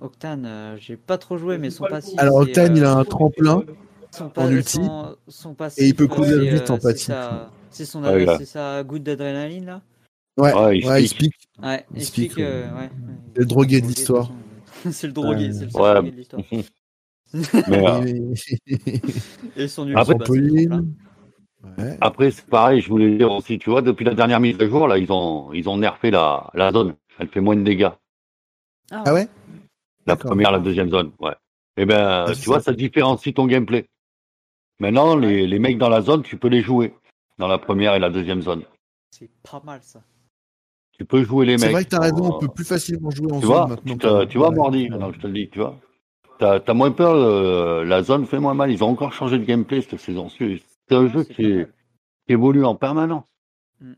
Octane, euh, j'ai pas trop joué, mais son passif. Alors, c'est, Octane, euh, il a un tremplin son en ulti. son- son passif, et il peut euh, courir vite en euh, c'est passif. sa- C'est son c'est sa goutte d'adrénaline là Ouais, il ouais, il speak. speak. Ouais, Il il speak, speak, euh, ouais. Le drogué de l'histoire. (laughs) c'est le drogué, c'est le drogué de l'histoire. (laughs) Mais, euh, Et son Après, bah, c'est. Ouais. Après, c'est pareil, je voulais dire aussi, tu vois, depuis la dernière mise à jour, là, ils ont, ils ont nerfé la, la zone. Elle fait moins de dégâts. Ah ouais? La première, la deuxième zone, ouais. Et ben, Ah, c'est tu vois, ça. ça différencie ton gameplay. Maintenant, les, les mecs dans la zone, tu peux les jouer. Dans la première et la deuxième zone. C'est pas mal ça. Tu peux jouer les C'est mecs. vrai que t'as raison, on peut plus facilement jouer en Tu zone vois, maintenant. tu, te- tu vois, Mordi, Ouais. maintenant que je te le dis, tu vois. T'as as moins peur, euh, la zone fait moins mal. Ils ont encore changé de gameplay cette saison. C'est un jeu qui, est- évolue en permanence. Mm.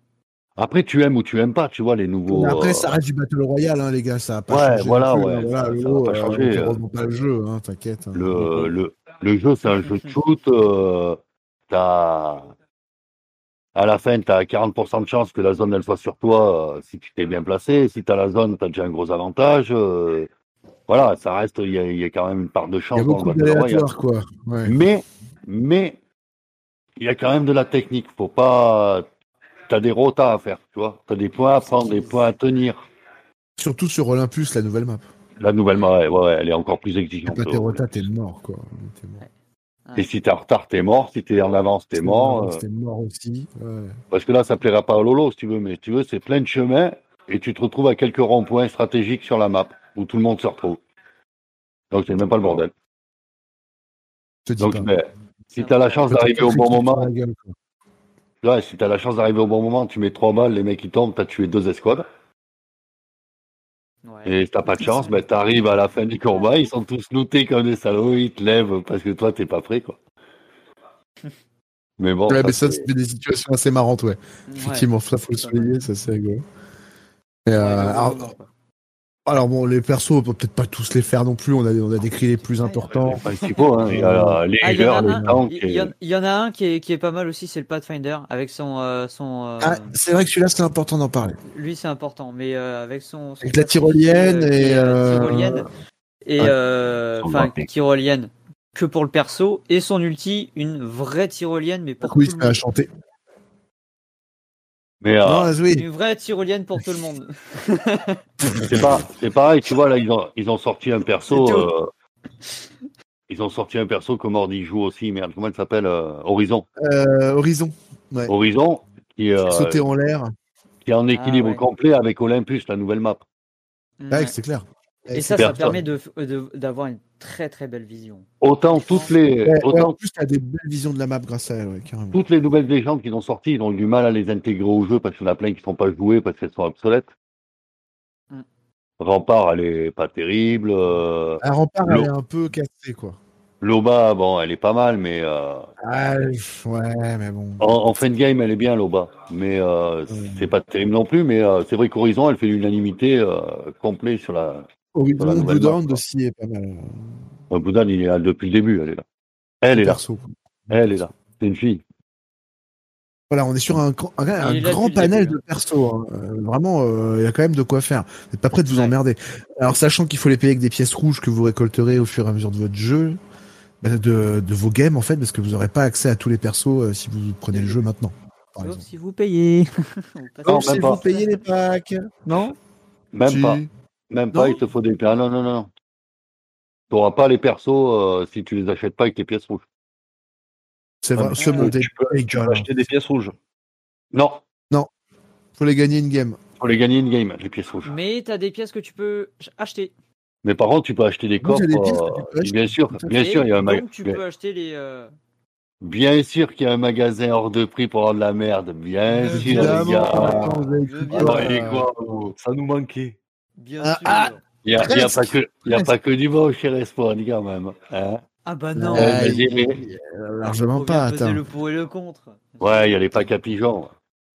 Après, tu aimes ou tu aimes pas, tu vois, les nouveaux. Mais après, euh, ça reste du Battle Royale, hein, les gars, ça a pas Ouais, changé. voilà, ouais, hein, voilà, ça- le ça va pas euh, changer, euh. pas le jeu, hein, t'inquiète. hein. Le, le, le jeu, c'est un jeu de shoot. euh, t'as à la fin, tu as 40% de chance que la zone elle soit sur toi euh, si tu t'es bien placé. Si tu as la zone, tu as déjà un gros avantage. Voilà, ça reste, il y, a- il y a quand même une part de Il chance y a beaucoup quoi. Ouais. Mais, mais, il y a quand même de la technique. Faut pas. T'as des rotas à faire, tu vois. T'as des points à prendre, des points à tenir. Surtout sur Olympus, la nouvelle map. La nouvelle, ouais, ouais, ouais, elle est encore plus exigeante. pas tes rotas, t'es mort, quoi. T'es mort. Et si t'es en retard, t'es mort. Si t'es en avance, t'es mort. euh, T'es mort aussi. Ouais. Parce que là, ça plaira pas à Lolo, si tu veux, mais si tu veux, c'est plein de chemins et tu te retrouves à quelques ronds-points stratégiques sur la map où tout le monde se retrouve. Donc, c'est même pas le bordel. Je te dis Donc, pas. mais, si t'as la chance d'arriver au bon moment, ouais, si t'as la chance d'arriver au bon moment, tu mets trois balles, les mecs ils tombent, t'as tué deux escouades. Et si t'as pas de chance, ben, t'arrives à la fin du combat, ils sont tous lootés comme des salauds, ils te lèvent parce que toi, t'es pas prêt, quoi. Mais bon. Ouais, ça, mais ça, c'est- c'est des situations assez marrantes, ouais. Effectivement, ça, faut le souligner, ça, c'est rigolo. Et, euh, alors, alors, bon, les persos, on peut peut-être pas tous les faire non plus, on a, on a décrit les plus importants. principaux, hein. Il y les Ah, en a healers, un- les tanks. il y, en- il y en a un qui est, qui est pas mal aussi, c'est le Pathfinder avec son euh, son. euh, Ah, c'est vrai que celui-là, c'est important d'en parler. Lui c'est important, mais euh, avec son. son Avec la tyrolienne euh, et, tyrolienne et euh, enfin vampire. tyrolienne que pour le perso et son ulti une vraie tyrolienne mais pour Oui, tout le c'est à chanter. Mais euh, Non, oui. Une vraie tyrolienne pour tout le monde. (laughs) c'est pas, c'est pareil, tu vois, là, ils ont, ils ont sorti un perso. Euh, ils ont sorti un perso que Mordi joue aussi, merde, comment il s'appelle euh, Horizon. Euh, Horizon. Ouais. Horizon, qui, euh, Sauter en l'air. qui est en équilibre ouais. complet avec Olympus, la nouvelle map. Ouais, c'est clair. Et ça, ça permet de- de- d'avoir une très très belle vision. Autant toutes les, Ouais, ouais, autant en plus, t'as des belles visions de la map grâce à elle, ouais, carrément. toutes les nouvelles légendes qu'ils ont sorties, ils ont du mal à les intégrer au jeu parce qu'il y en a plein qui ne sont pas jouées parce qu'elles sont obsolètes. Mm. Rempart, elle est pas terrible. euh, Un rempart, Lo- elle est un peu cassée, quoi. Loba, bon, elle est pas mal, mais euh, Ah, ouais, mais bon. en, en fin de game, elle est bien, Loba. Mais euh, c'est pas terrible non plus. Mais euh, c'est vrai qu'Horizon, elle fait l'unanimité euh, complet sur la. Horizon quoi. aussi est pas mal. Boudan, il est là depuis le début, elle est là. Elle est là. Perso. Elle est là. C'est une fille. Voilà, on est sur un, grand- un, un Il est là grand depuis le panel début, de persos. hein. Euh, vraiment, euh, il y a quand même de quoi faire. Vous n'êtes pas prêt de vous emmerder. Alors, sachant qu'il faut les payer avec des pièces rouges que vous récolterez au fur et à mesure de votre jeu, bah, de, de vos games, en fait, parce que vous n'aurez pas accès à tous les persos euh, si vous prenez le jeu maintenant. par Sauf exemple. si vous payez. (laughs) Non, Sauf même si pas. vous payez les packs. Non Même Si. pas. Même pas, il te faut des. Ah non, non, non. Tu n'auras pas les persos euh, si tu les achètes pas avec tes pièces rouges. C'est vrai, ce tu monde est tu peux- tu acheter des pièces rouges. Non, Non, faut les gagner une game. faut les gagner une game, les pièces rouges. Mais t'as des pièces que tu peux acheter. Mais par contre, tu peux acheter des que euh, tu bien sûr, bien sûr, il y a un donc mag- tu bien, peux acheter les. euh, bien sûr qu'il y a un magasin hors de prix pour avoir de la merde. Bien sûr, les gars. bien euh, vous Ça nous manquait. Bien Ah, sûr. ah, Il n'y a, il y a pas que, il y a pas que du bon chez Respawn, quand même. Hein Ah bah non. Euh, il- mais- euh, largement pas, attends. le pour et le contre. ouais, il y a les packs à pigeons.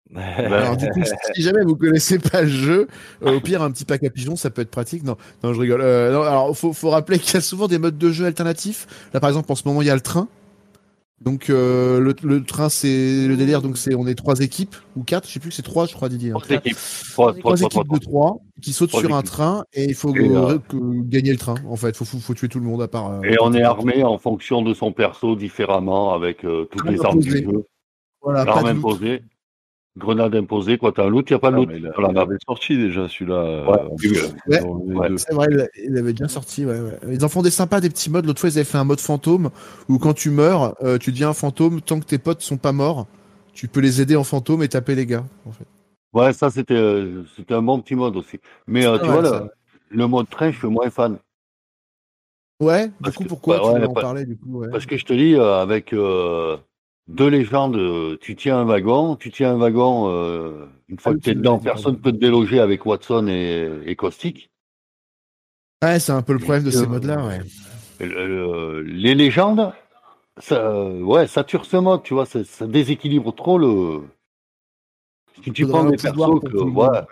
(laughs) Alors du coup, si jamais vous connaissez pas le jeu, euh, au pire un petit pack à pigeons, ça peut être pratique. Non, non, je rigole. Euh, non, alors faut, faut rappeler qu'il y a souvent des modes de jeu alternatifs. Là, par exemple, en ce moment, il y a le train. Donc euh, le, le train, c'est le délire. Donc c'est on est trois équipes ou quatre, je sais plus, c'est trois, je crois, Didier. hein. Trois équipes. Trois, trois, équipes de trois qui sautent sur un train et il faut Et, euh, euh, gagner le train. En fait, faut, faut, faut tuer tout le monde à part. euh, Et on est armé en fonction de son perso différemment avec euh, toutes les armes du jeu. Voilà, pas de loot. Grenade imposée, quoi. T'as un loot, il n'y a pas de Ah, loot mais il, avait sorti déjà celui-là. euh, Ouais. C'est vrai, il- il avait déjà sorti. Ouais, ouais. Ils en font des sympas, des petits modes. L'autre fois, ils avaient fait un mode fantôme où quand tu meurs, euh, tu deviens un fantôme tant que tes potes sont pas morts. Tu peux les aider en fantôme et taper les gars. En fait. Ouais, ça c'était euh, c'était un bon petit mode aussi. Mais euh, C'est tu vois, le, le mode train, je suis moins fan. Ouais. Du coup, que- pourquoi ouais, tu en pas- parler du coup ouais. Parce que je te dis, euh, avec euh, deux légendes, euh, tu tiens un wagon, tu tiens un wagon, euh, une fois Ah que tu es dedans, personne pardon. peut te déloger avec Watson et, et Caustic. Ouais, c'est un peu le problème de ces modes-là. Ouais. Les légendes, ça, ouais, ça tue ce mode, tu vois, ça, ça déséquilibre trop le. Si tu prends un des persos que, monde,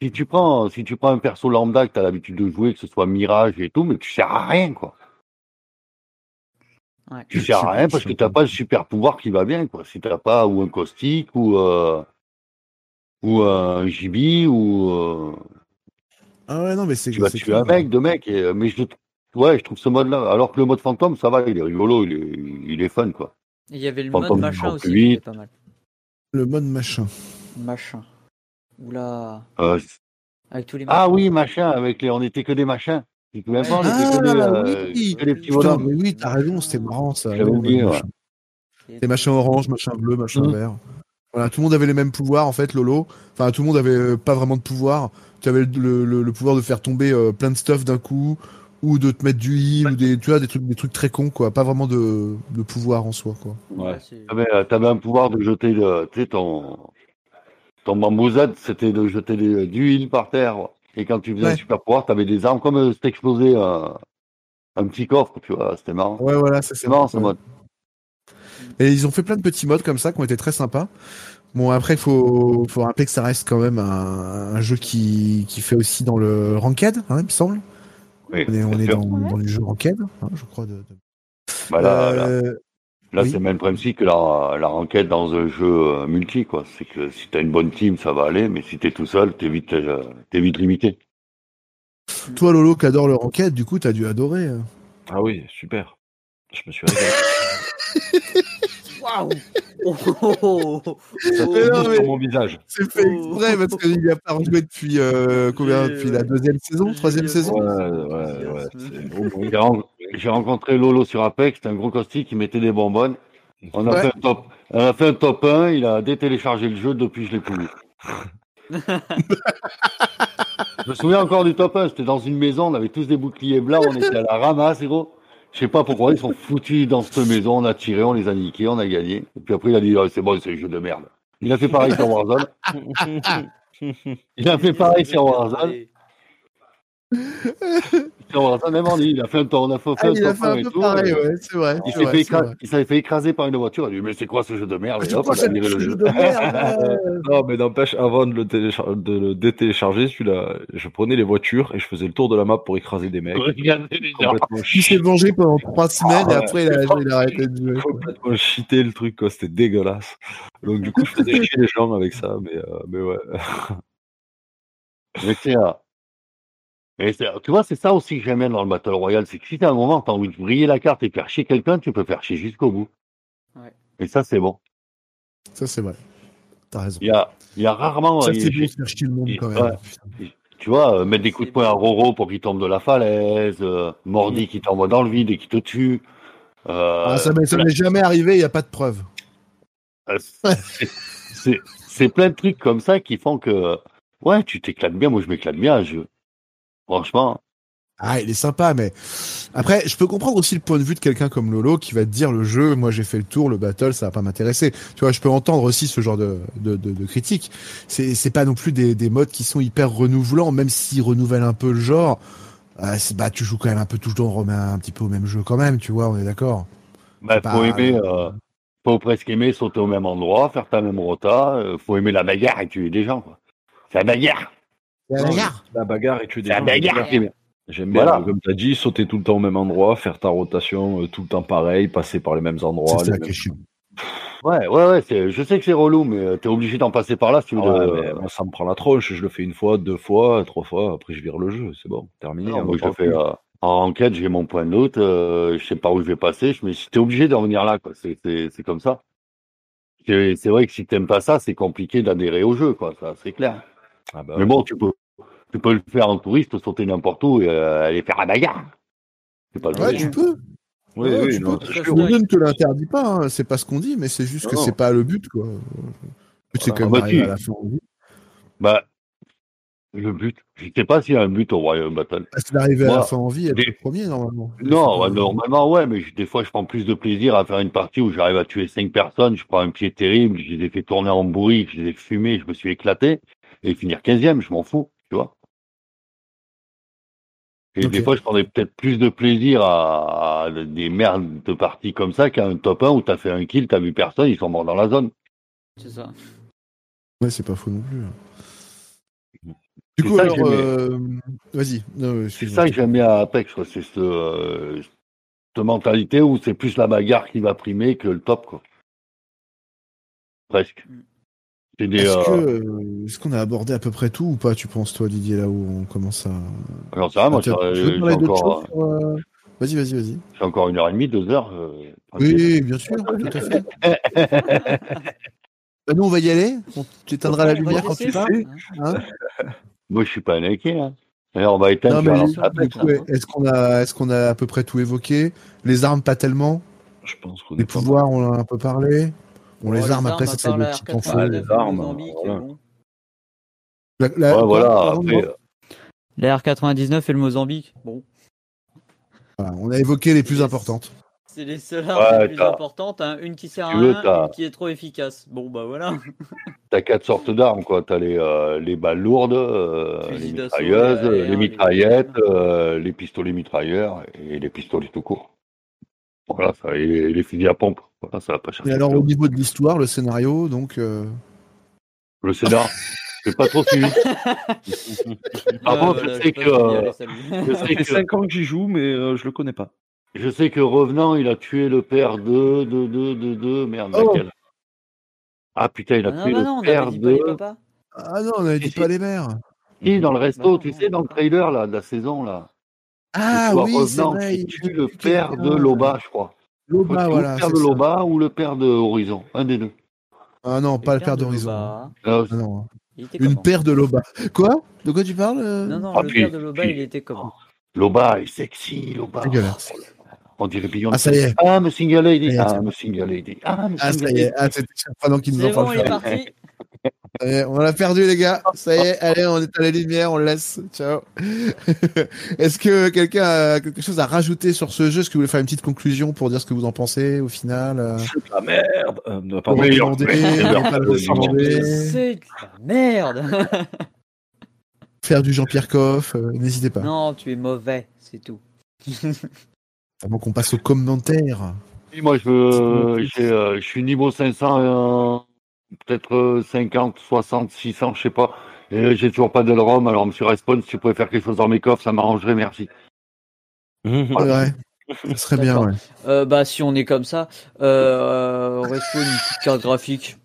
si tu prends, si tu prends un perso lambda que tu as l'habitude de jouer, que ce soit Mirage et tout, mais tu sers à rien, quoi. Tu sers à rien parce que t'as pas le super pouvoir qui va bien, quoi. Si t'as pas ou un caustique ou euh, ou un GB ou euh, Ah ouais, non, mais c'est tu vas tuer un clair. mec, deux mecs. Et, mais je, ouais, je trouve ce mode-là. Alors que le mode fantôme, ça va, il est rigolo, il est, il est fun, quoi. Et Il y avait le Fantôme mode machin aussi, Plus qui était vite. pas mal. Le mode machin. Machin. Oula. Euh, Avec tous les ah machins. oui, machin, avec les, on était que des machins. Ah euh, oui Putain, mais t'as raison, c'était marrant ça. J'avais oublié, ouais. C'était machin orange, machin bleu, machin Mhm. vert. Voilà, tout le monde avait les mêmes pouvoirs en fait, Lolo. Enfin, tout le monde avait euh, pas vraiment de pouvoir. Tu avais le, le- le pouvoir de faire tomber euh, plein de stuff d'un coup, ou de te mettre du heal, ou des, tu vois, des trucs, des trucs très cons quoi. Pas vraiment de, de pouvoir en soi quoi. Ouais. T'avais, t'avais un pouvoir de jeter le, tu sais, ton, ton bambouzade, c'était de jeter des- du heal par terre. Et quand tu faisais un super pouvoir, t'avais des armes comme euh, c'était explosé un, un petit coffre, tu vois, c'était marrant. Ouais, voilà, c'est marrant ce ouais. mode. Et ils ont fait plein de petits modes comme ça qui ont été très sympas. Bon, après, il faut, faut rappeler que ça reste quand même un, un jeu qui, qui fait aussi dans le ranked, hein, il me semble. Oui, on est, on est dans, dans les jeux ranked, hein, je crois. De, de- là, là, Euh, là, oui. c'est le même principe que la, la enquête dans un jeu euh, multi, quoi. C'est que si t'as une bonne team, ça va aller, mais si t'es tout seul, t'es vite, euh, t'es vite limité. Toi, Lolo, qui adore le ranked, du coup, t'as dû adorer. euh. Ah oui, super. Je me suis régalé. (laughs) Waouh Oh, oh, oh, mon visage. C'est fait exprès parce qu'il n'y a pas rejoué depuis euh, combien Depuis la deuxième saison, troisième saison Ouais, ouais, ouais. c'est. J'ai ren- J'ai rencontré Lolo sur Apex, c'était un gros caustique qui mettait des bonbonnes. On a, Ouais. fait un top, on a fait un top 1, il a détéléchargé le jeu, depuis je l'ai plus vu. (laughs) je me souviens encore du top 1, c'était dans une maison, on avait tous des boucliers blancs, on était à la ramasse, gros. Je sais pas pourquoi, ils sont foutus dans cette maison, on a tiré, on les a niqués, on a gagné. Et puis après, il a dit, Ah, c'est bon, c'est un jeu de merde. Il a fait pareil sur Warzone. (laughs) Il a fait pareil sur Warzone. (laughs) Même il a fait un tour, on a fait, Ah, il a top fait un et peu tout, pareil, et- ouais, c'est vrai. il s'est fait, écra- écraser par une voiture. Il a dit, mais c'est quoi ce jeu de merde Ah, Et c'est hop, quoi il a ce viré le jeu jeu. de merde (laughs) ouais. Non, mais n'empêche, avant de le, téléchar- de le détélécharger, celui-là, je prenais les voitures et je faisais le tour de la map pour écraser des mecs. Il s'est vengé pendant trois semaines et Ah, après il a, il a arrêté de jouer. complètement cheaté le truc, quoi. C'était dégueulasse. Donc, du coup, je faisais chier les gens avec ça, mais, euh, mais ouais. Mais c'est, c'est- tu vois, c'est ça aussi que j'aime bien dans le Battle Royale. C'est que si t'as un moment, t'as envie de briller la carte et faire chier quelqu'un, tu peux faire chier jusqu'au bout. Ouais. Et ça, c'est bon. Ça, c'est vrai. T'as raison. Il y a, il y a rarement. Ça, c'est bon de faire chier le monde quand même. ouais. Tu vois, euh, mettre des coups de poing à Roro pour qu'il tombe de la falaise, euh, Mordi qui t'envoie dans le vide et qui te tue. euh, Ah, ça m'est ça m'est jamais arrivé, il n'y a pas de preuve. Euh, c'est- plein de trucs comme ça qui font que ouais tu t'éclates bien moi je m'éclate bien à jeu franchement Ah, il est sympa, mais après, je peux comprendre aussi le point de vue de quelqu'un comme Lolo qui va te dire le jeu, moi j'ai fait le tour, le battle, ça va pas m'intéresser. Tu vois, je peux entendre aussi ce genre de, de, de, de critique. C'est, c'est pas non plus des, des modes qui sont hyper renouvelants, même s'ils renouvellent un peu le genre. Euh, c'est- bah, tu joues quand même un peu toujours un petit peu au même jeu quand même, tu vois, on est d'accord. bah, faut pas- aimer euh, faut presque aimer sauter au même endroit faire ta même rota euh, faut aimer la bagarre et tuer des gens quoi c'est la bagarre La bagarre. La bagarre et tuer des c'est la gens. bagarre. J'aime bien, Voilà. comme tu as dit, sauter tout le temps au même endroit, faire ta rotation euh, tout le temps pareil, passer par les mêmes endroits. C'est ça mêmes- qui ouais ouais ouais c'est je sais que c'est relou mais euh, t'es obligé d'en passer par là si tu veux Ah ouais, de- mais moi, ça me prend la tronche. Je le fais une fois, deux fois, trois fois. Après, je vire le jeu. C'est bon, terminé. Non, moi je fais euh, en enquête j'ai mon point de loot euh, je sais pas où je vais passer suis t'es obligé d'en venir là quoi c'est c'est c'est comme ça c'est c'est vrai que si t'aimes pas ça c'est compliqué d'adhérer au jeu quoi ça c'est clair Ah bah Mais bon, tu peux, tu peux le faire en touriste, sauter n'importe où et euh, aller faire la bagarre. C'est pas le Ouais, but. tu peux. Oui, Ouais, oui, tu non, peux. je- ne te l'interdis pas, hein, c'est pas ce qu'on dit, mais c'est juste que c'est pas le but, quoi. Le but, c'est Voilà. quand même Bah, d'arriver tu- à la fin en vie. Bah, le but, je sais pas s'il y a un but au Royal Battle. C'est d'arriver à la fin en vie, être des- le premier, normalement. Non, normalement, ouais, mais je- des fois, je prends plus de plaisir à faire une partie où j'arrive à tuer cinq personnes, je prends un pied terrible, je les ai fait tourner en bourrique, je les ai fumés, je me suis éclaté, et finir 15e, je m'en fous, tu vois. Et des fois, je prendrais peut-être plus de plaisir à, à des merdes de parties comme ça qu'à un top 1 où t'as fait un kill, t'as vu personne, ils sont morts dans la zone. C'est ça. Ouais, c'est pas faux non plus. hein. Du coup, alors, j'aimais. euh, vas-y. C'est ça que j'aime bien à Apex, quoi, c'est ce, euh, mentalité où c'est plus la bagarre qui va primer que le top, quoi. Presque. Des. Est-ce euh, euh, est-ce qu'on a abordé à peu près tout ou pas, tu penses, toi, Didier, là où on commence à. Alors ça va, moi, encore, euh, Vas-y, vas-y, vas-y. j'ai encore une heure et demie, deux heures. euh, Oui, bien sûr, (laughs) tout à fait. Bah, nous, on va y aller. On- tu éteindras la lumière quand tu pars. Hein Moi, je suis pas inquiet. Hein. D'ailleurs, on va éteindre. est-ce qu'on a, est-ce qu'on a à peu près tout évoqué? Les armes, pas tellement. Je pense qu'on Les pouvoirs, on en a un peu parlé. Bon, les Oh, armes, après, c'est R99 infos. et les le armes, voilà. La- la- Ouais, quoi, voilà. pardon, Après, non La R99 et le Mozambique, bon. Voilà, on a évoqué les plus importantes. C'est les seules armes Ouais, les plus importantes, hein. une qui sert à veux, rien, une qui est trop efficace. Bon bah voilà. (laughs) T'as quatre sortes d'armes, quoi. T'as les, euh, les balles lourdes, euh, les mitrailleuses, les AR, les les mitraillettes, euh, les pistolets mitrailleurs et les pistolets tout court. Voilà, ça, et les, fusils à pompe. Voilà, ça va pas chercher. Et alors, au niveau de l'histoire, le scénario, donc. euh, Le scénar, (laughs) j'ai pas trop suivi. (laughs) Ouais, contre, voilà, je sais pas que, euh, je Ça sais fait que, 5 ans que j'y joue, mais euh, je le connais pas. je sais que Revenant, il a tué le père de, de, de, de, de, merde, Oh. laquelle? Ah putain, il a Ah tué le non, père de. Ah non, on avait dit pas les mères. Si, dans le resto, Bah non, tu sais, dans le trailer là, de la saison là. Ah oui, c'est Revenant vrai. qui il- tue le père de. Loba, je crois. Loba, voilà. le père de ça. Loba ou le père de Horizon, un des deux. Ah non, pas le père de d'Horizon. Ah, Ah non. Il était Une paire de Loba. Quoi? De quoi tu parles euh? Non, non, Ah, le puis- père de Loba, puis- il était comment? Loba est sexy, Loba. Dégueulasse. On dirait Beyoncé. Ah, ça y est. Ah, me single lady. Ça y est, Ah, me single lady. Ah, me Ah, ça y est. lady. Ah, c'est surprenant qu'il nous C'est en parle. bon, il est pas. parti. Est, on l'a perdu, les gars. Ça y est, allez, on est à la lumière, on le laisse. Ciao. (laughs) Est-ce que quelqu'un a quelque chose à rajouter sur ce jeu? Est-ce que vous voulez faire une petite conclusion pour dire ce que vous en pensez au final euh, C'est de la merde. Euh, pardon. Oui, recommander, C'est de la merde. (laughs) faire du Jean-Pierre Coff, euh, n'hésitez pas. non, tu es mauvais, c'est tout. (laughs) Avant qu'on passe aux commentaires. Oui, Moi, je, veux, euh, je suis niveau 500, euh, peut-être euh, 50, 60, 600, je sais pas. Et j'ai toujours pas de ROM, alors monsieur Respawn, si tu pouvais faire quelque chose dans mes coffres, ça m'arrangerait, merci. Vrai. Ça serait bien, ouais. Euh, bah, si on est comme ça, euh, Respawn, une petite carte graphique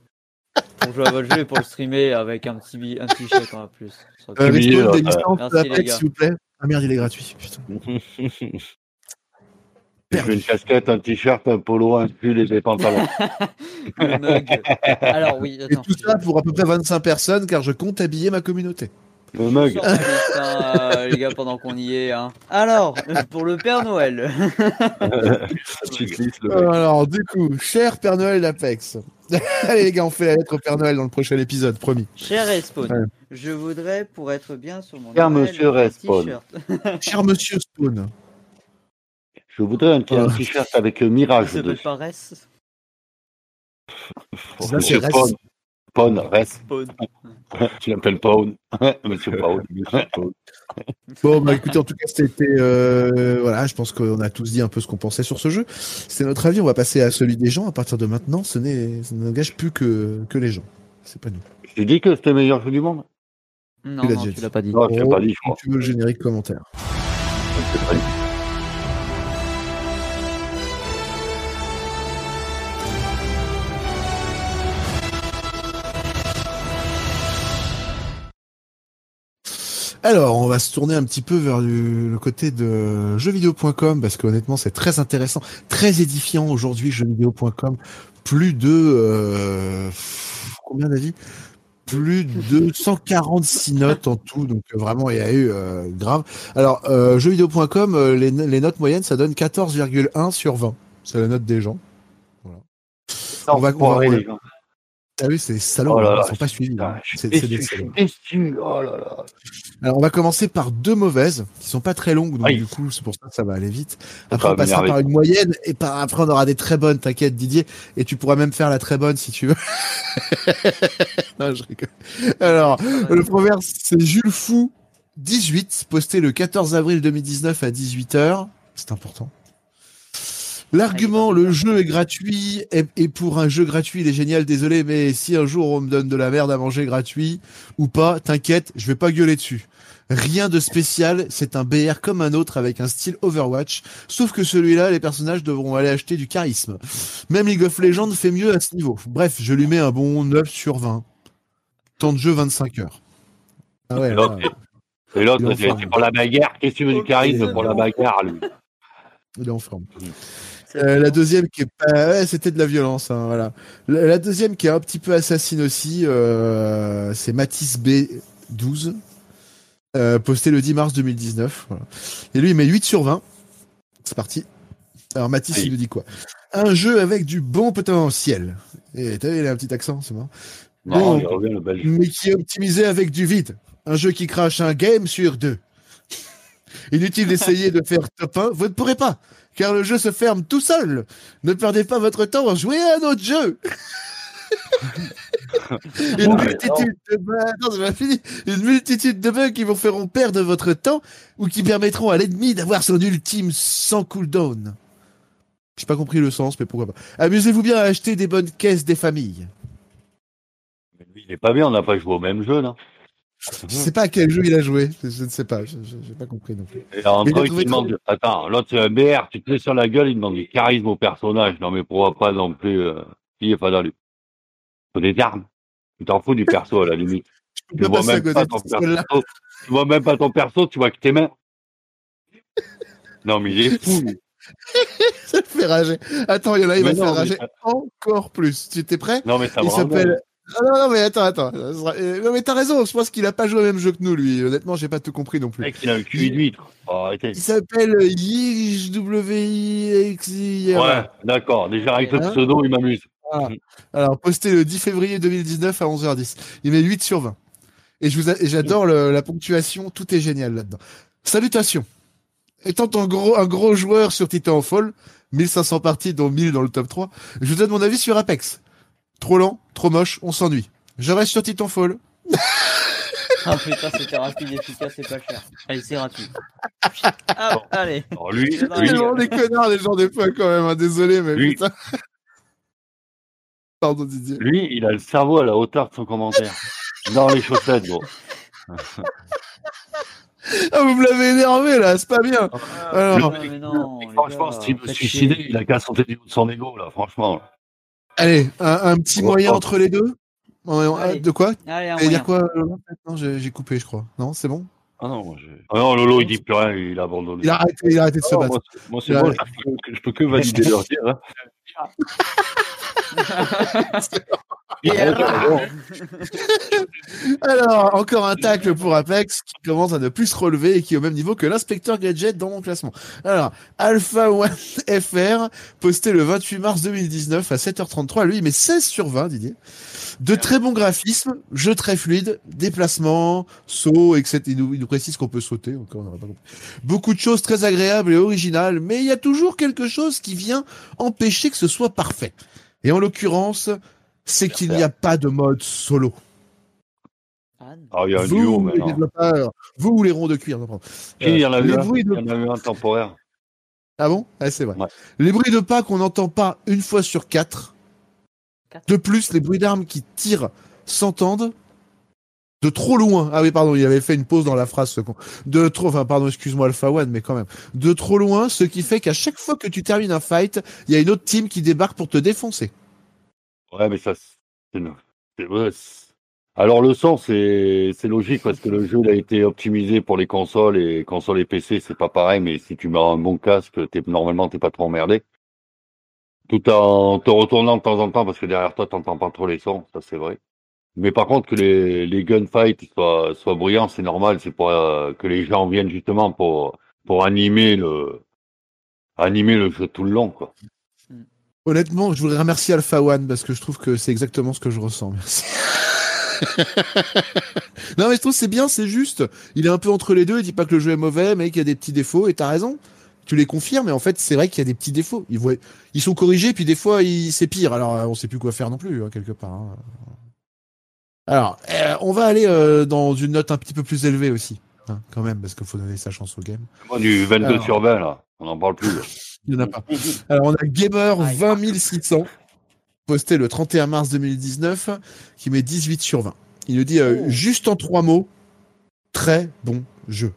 pour jouer à votre jeu et pour le streamer avec un petit, bi- un petit chèque en plus. Euh, Respawn, euh, des euh, licences merci, les Apex, gars. s'il vous plaît. Ah merde, il est gratuit. Putain. (laughs) J'ai une casquette, un t-shirt, un polo, un pull et des pantalons. (laughs) Le mug. Alors oui, Et attends. tout ça pour à peu près 25 personnes, car je compte habiller ma communauté. Le mug. Euh, les gars, pendant qu'on y est. Hein. Alors, pour le Père Noël. (laughs) Alors, du coup, cher Père Noël d'Apex. (laughs) Allez, les gars, on fait la lettre au Père Noël dans le prochain épisode, promis. Cher Respawn, Ouais. je voudrais, pour être bien sur mon Cher Noël, monsieur Respawn. Cher monsieur Spawn. Je voudrais un, Oh. t-shirt avec euh, Mirage Ça s'appelle dessus. pas Res. Ça, Monsieur. Pawn. Pawn, reste. (laughs) Tu l'appelles Pawn. (laughs) Monsieur Pawn. Bon, bah écoutez, en tout cas, c'était. euh, voilà, je pense qu'on a tous dit un peu ce qu'on pensait sur ce jeu. C'est notre avis, on va passer à celui des gens. À partir de maintenant, ce n'est- ça n'engage plus que, que les gens. C'est pas nous. Tu dis que c'était le meilleur jeu du monde? Non, l'as non, déjà tu dit. l'as pas dit. Non, je l'ai Oh, pas dit, je si crois. tu veux le générique commentaire. Alors, on va se tourner un petit peu vers le, le côté de jeuxvideo.com parce qu'honnêtement, c'est très intéressant, très édifiant aujourd'hui, jeuxvideo.com. Plus de... Euh, combien d'avis? Plus de 146 notes en tout, donc euh, vraiment il y a eu euh, grave. Alors euh, jeuxvideo.com, euh, les, les notes moyennes, ça donne 14,1 sur 20. C'est la note des gens. Voilà. On va- on va- enfoiré, on va- T'as vu, c'est des salauds, Oh là hein, là, ils sont pas suivis. Hein. C'est des salauds. Oh là. Alors on va commencer par deux mauvaises, qui sont pas très longues, donc du coup c'est pour ça que ça va aller vite. Après on passera par une moyenne et par après on aura des très bonnes, t'inquiète Didier, et tu pourras même faire la très bonne si tu veux. (laughs) non, je rigole. Alors le proverbe c'est Jules Fou 18, posté le 14 avril 2019 à 18h. C'est important. L'argument, le jeu est gratuit, et, et pour un jeu gratuit, il est génial, désolé, mais si un jour on me donne de la merde à manger gratuit ou pas, t'inquiète, je vais pas gueuler dessus. Rien de spécial, c'est un BR comme un autre avec un style Overwatch, sauf que celui-là, les personnages devront aller acheter du charisme. Même League of Legends fait mieux à ce niveau. Bref, je lui mets un bon 9 sur 20. Temps de jeu 25 heures. Ah ouais, Et l'autre, là, et c'est pour la bagarre. Qu'est-ce que tu veux du charisme pour la bagarre, lui? Il est en forme. Euh, la deuxième qui est pas, ouais, c'était de la violence, hein, voilà. La, la deuxième qui est un petit peu assassine aussi, euh, c'est Matisse B12, euh, posté le 10 mars 2019. voilà. Et lui, il met 8 sur 20. C'est parti. Alors Matisse, Oui. il nous dit quoi? Un jeu avec du bon potentiel. Et t'as vu, il a un petit accent, c'est marrant. Non, Bon, il revient le belge. mais qui est optimisé avec du vide. Un jeu qui crache un game sur deux. (laughs) Inutile d'essayer de faire top 1, vous ne pourrez pas, car le jeu se ferme tout seul. Ne perdez pas votre temps à jouer à un autre jeu. (laughs) Une multitude de bugs. Une multitude de bugs qui vous feront perdre votre temps ou qui permettront à l'ennemi d'avoir son ultime sans cooldown. J'ai pas compris le sens, mais pourquoi pas. Amusez-vous bien à acheter des bonnes caisses des familles. Mais lui, il est pas bien, on n'a pas joué au même jeu, là. Je sais pas à quel jeu il a joué. Je, ne sais pas. Je n'ai pas compris non plus. Et Mais il demande. Attends, l'autre c'est un BR, tu te mets sur la gueule, il demande du charisme au personnage. Non, mais pourquoi pas non plus. Euh... Il est pas dans lui. Faut des armes. Tu t'en fous du perso à la limite. (laughs) Tu vois même pas ton perso. Tu vois même pas ton perso, tu vois que tes mains. Non, mais il est fou. lui. (laughs) Ça me fait rager. Attends, il y en a, il Mais va non, faire rager ça- encore plus. Tu t'es prêt? Non, mais ça Il s'appelle. Ah non, non, mais attends, attends. Euh, Non, mais t'as raison. Je pense qu'il a pas joué au même jeu que nous, lui. Honnêtement, j'ai pas tout compris non plus. Mec, il a le cul d'huître. Il s'appelle YWXI. Ouais, d'accord. Déjà, avec le Hein pseudo, il m'amuse. Voilà. Alors, posté le 10 février 2019 à 11h10. Il met 8 sur 20. Et j'adore la ponctuation, tout est génial là-dedans. Salutations. Étant un gros, un gros joueur sur Titanfall, 1500 parties dont 1000 dans le top 3, je vous donne mon avis sur Apex. Trop lent, trop moche, on s'ennuie. Je reste sur Titanfall. Ah putain, c'était rapide, efficace et pas cher. Allez, c'est gratuit. Ah, allez. Alors, lui, lui, vraiment des connards, les gens des fois quand même, hein, désolé, mais Lui. putain. Pardon Didier. lui, il a le cerveau à la hauteur de son commentaire. Dans les chaussettes, gros. Ah, vous me l'avez énervé là, c'est pas bien. Alors, Non, mais non, Franchement, s'il veut suicider, il a qu'à sauter du haut de son ego, là, franchement. Allez, un, un petit moyen entre les deux. Allez. De quoi Allez, dire quoi Lolo Non, j'ai coupé, je crois. Non, c'est bon Ah non, moi, j'ai- Ah non, Lolo, il dit plus rien, il a abandonné. Il a arrêté, il a arrêté de se Ah non, battre. moi, c'est- moi, bon, je peux, que- je peux que valider leur dire. hein. (laughs) (laughs) (laughs) Alors, encore un tacle pour Apex qui commence à ne plus se relever et qui est au même niveau que l'inspecteur Gadget dans mon classement. Alors, Alpha One (laughs) FR, posté le 28 mars 2019 à 7h33, lui, il met 16 sur 20, Didier. De très bons graphismes, jeu très fluide, déplacement, saut, etc. Il nous, il nous précise qu'on peut sauter, encore, on n'aurait pas compris. Beaucoup de choses très agréables et originales, mais il y a toujours quelque chose qui vient empêcher que ce soit parfait. Et en l'occurrence, c'est qu'il n'y a pas de mode solo. Anne. Ah, il y a un vous, duo les maintenant. développeurs, vous ou les ronds de cuir. il y il en a eu un temporaire. Ah bon? Ah, C'est vrai. Ouais. Les bruits de pas qu'on n'entend pas une fois sur quatre. Quatre. De plus, les bruits d'armes qui tirent s'entendent de trop loin. Ah oui, pardon, il avait fait une pause dans la phrase. ce con. De trop, enfin, pardon, excuse-moi Alpha One, mais quand même. De trop loin, ce qui fait qu'à chaque fois que tu termines un fight, il y a une autre team qui débarque pour te défoncer. Ouais, mais ça, c'est Alors, le son, c'est c'est logique parce que le jeu a été optimisé pour les consoles et consoles et PC, c'est pas pareil, mais si tu mets un bon casque, es, normalement, t'es pas trop emmerdé. Tout en te retournant de temps en temps parce que derrière toi, t'entends pas trop les sons, ça c'est vrai. Mais par contre, que les, les gunfights soient, soient bruyants, c'est normal, c'est pour euh, que les gens viennent justement pour, pour animer le, animer le jeu tout le long, quoi. Honnêtement, je voudrais remercier Alpha One parce que je trouve que c'est exactement ce que je ressens. Merci. (laughs) non mais je trouve que c'est bien, c'est juste. Il est un peu entre les deux. Il dit pas que le jeu est mauvais, mais qu'il y a des petits défauts. Et t'as raison. Tu les confirmes. Mais en fait, c'est vrai qu'il y a des petits défauts. Ils voient, ils sont corrigés, puis des fois, ils... c'est pire. Alors, euh, on sait plus quoi faire non plus hein, quelque part. hein. Alors, euh, on va aller euh, dans une note un petit peu plus élevée aussi, hein, quand même, parce qu'il faut donner sa chance au game. Moi, du 22 Alors. sur 20, là. On n'en parle plus. là. (laughs) Il n'y en a pas. Alors, on a Gamer 20600, posté le 31 mars 2019, qui met 18 sur 20. Il nous dit, euh, juste en trois mots, très bon jeu.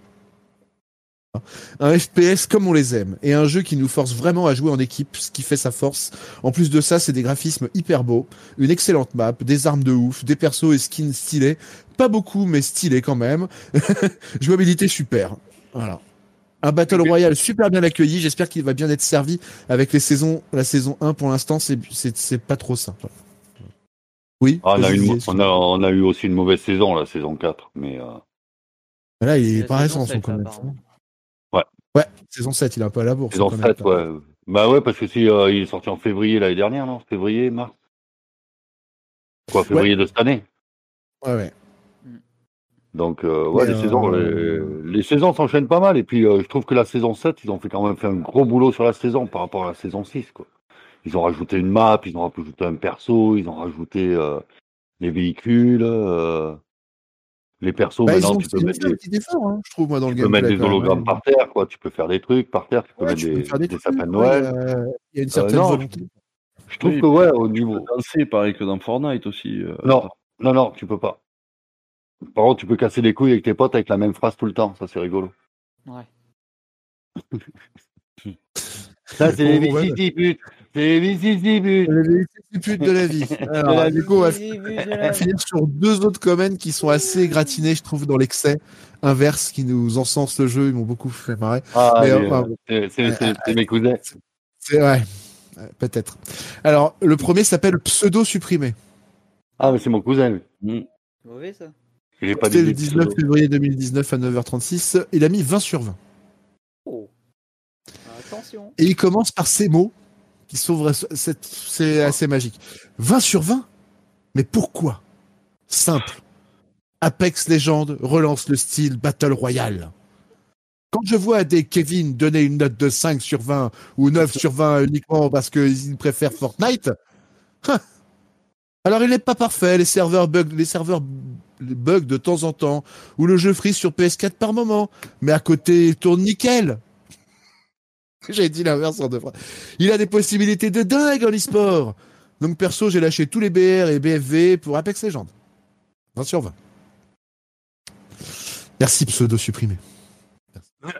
Un FPS comme on les aime, et un jeu qui nous force vraiment à jouer en équipe, ce qui fait sa force. En plus de ça, c'est des graphismes hyper beaux, une excellente map, des armes de ouf, des persos et skins stylés. Pas beaucoup, mais stylés quand même. (laughs) Jouabilité super. Voilà. Un Battle Royale super bien accueilli. J'espère qu'il va bien être servi avec les saisons, la saison 1 pour l'instant, c'est, pas trop simple. Oui. Ah, on, a vas-y, une- Didier, on, a, on a eu aussi une mauvaise saison, la saison 4. Mais euh, Là, il est la pas récent son 7, là, comment apparemment. Ouais. Saison 7, il est un peu à la bourse. saison quand même, 7, pas- ouais. Bah ouais, parce que si euh, il est sorti en février l'année dernière, non? Février, mars? Quoi, février de cette année? Ouais, ouais. Donc, euh, ouais, les, euh, saisons, les, les saisons s'enchaînent pas mal. Et puis, euh, je trouve que la saison 7, ils ont fait quand même fait un gros boulot sur la saison par rapport à la saison 6. Quoi. Ils ont rajouté une map, ils ont rajouté un perso, ils ont rajouté euh, les véhicules, euh, les persos. Bah, maintenant, ont tu peux mettre des, petit effort, hein, je trouve, moi, dans le tu peux mettre des hologrammes ouais. par terre, quoi. Tu peux faire des trucs par terre, tu peux Ouais, mettre tu des, faire des des trucs, sapins de ouais, Noël. Il y a- il y a une Euh, certaine non, volonté. Je trouve Oui, que, ouais, au niveau. Danser pareil que dans Fortnite aussi. euh, Non, non, non, tu peux pas. Par contre, tu peux casser les couilles avec tes potes avec la même phrase tout le temps. Ça, c'est rigolo. Ouais. Ça, c'est les Bon, ouais. Les vicissitudes. Les vicissitudes de la vie. (laughs) Alors, la du coup, on va finir sur deux autres comments qui sont assez gratinés, je trouve, dans l'excès inverse, qui nous encensent le jeu. Ils m'ont beaucoup fait marrer. Ah, Mais, enfin, euh, c'est- mes cousins. C'est vrai. Ouais, Peut-être. Alors, le premier s'appelle Pseudo Supprimé. Ah, mais c'est mon cousin. lui. mm. Mauvais ça. C'était le 19 février 2019 à 9h36. Il a mis 20 sur 20. Oh. Attention. Et il commence par ces mots qui. C'est c'est assez magique. 20 sur 20 Mais pourquoi? Simple. Apex Legends relance le style Battle Royale. Quand je vois des Kevin donner une note de 5 sur 20 ou 9 sur 20 uniquement parce qu'ils préfèrent Fortnite, hein. alors il n'est pas parfait, les serveurs bug, les serveurs bug de temps en temps, ou le jeu freeze sur PS4 par moment, mais à côté il tourne nickel. (laughs) J'ai dit l'inverse en deux fois. Il a des possibilités de dingue en e-sport. Donc perso, j'ai lâché tous les BR et BFV pour Apex Legends. 20 sur 20. Merci pseudo supprimé. Merci.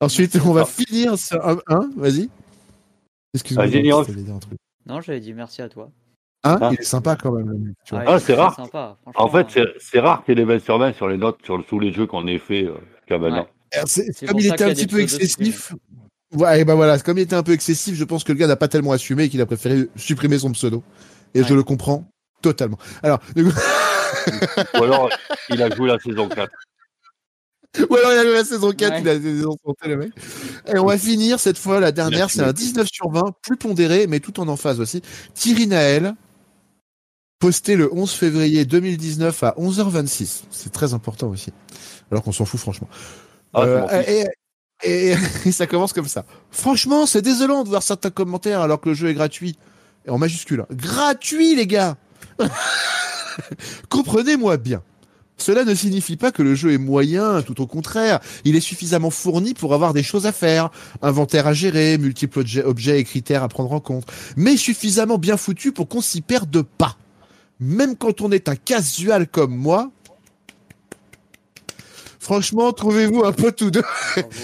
Ensuite, on va finir sur un, vas-y. Excuse-moi. Non, j'avais dit merci à toi. Hein Ah. Il est sympa quand même. tu vois. Ah, c'est rare. sympa. En fait, c'est rare qu'il y ait des 20 sur 20 sur les notes sur tous les jeux qu'on ait fait euh, jusqu'à maintenant. Comme il était un a petit peu excessif. Ouais, et ben voilà, comme il était un peu excessif, je pense que le gars n'a pas tellement assumé et qu'il a préféré supprimer son pseudo. Et je le comprends totalement. Alors, du coup- Ou alors, il a joué la saison 4. Ou alors il a eu la saison 4, Ouais. il a désenchanté le mec. Et on va finir cette fois, la dernière, c'est un 19 sur 20, plus pondéré, mais tout en emphase aussi. Thierry Naël, posté le 11 février 2019 à 11h26. C'est très important aussi. Alors qu'on s'en fout franchement. Ah, Euh, et, et- (laughs) et ça commence comme ça. Franchement, c'est désolant de voir certains commentaires alors que le jeu est gratuit. Et en majuscule. hein. Gratuit, les gars (laughs) Comprenez-moi bien. Cela ne signifie pas que le jeu est moyen, tout au contraire. Il est suffisamment fourni pour avoir des choses à faire, inventaire à gérer, multiples objets, objets et critères à prendre en compte, mais suffisamment bien foutu pour qu'on s'y perde pas. Même quand on est un casual comme moi, franchement, trouvez-vous un peu tous deux.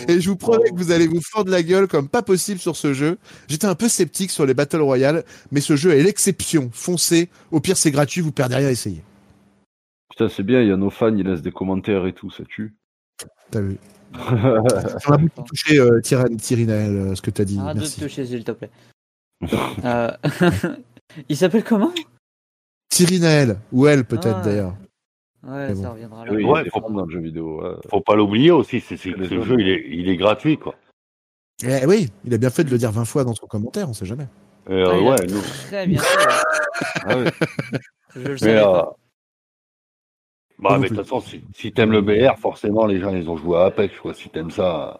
Et je vous promets que vous allez vous fendre la gueule comme pas possible sur ce jeu. J'étais un peu sceptique sur les Battle Royale, mais ce jeu est l'exception. Foncez. Au pire, c'est gratuit, vous perdez rien à essayer. Putain, c'est bien, il y a nos fans, ils laissent des commentaires et tout, ça tue. T'as vu (laughs) Ça m'a beaucoup touché, euh, Thierry, Thierry Naël, euh, ce que t'as dit. Arrête de Merci. toucher, s'il te plaît. (laughs) Euh, (laughs) Il s'appelle comment? Thierry Naël, ou elle peut-être Ah. d'ailleurs. Ouais, ça reviendra là. Oui, Ouais, il des faut- fans dans le jeu vidéo. ouais. Faut pas l'oublier aussi, c'est ce jeu, il est, il est gratuit, quoi. Eh oui, il a bien fait de le dire 20 fois dans son commentaire, on sait jamais. Euh, Ah, ouais, nous. Très bien. Ah ouais. (laughs) Je le Mais, savais euh, pas. bah, mais de toute façon, si, si t'aimes le BR, forcément, les gens, ils ont joué à Apex, quoi. Si t'aimes ça,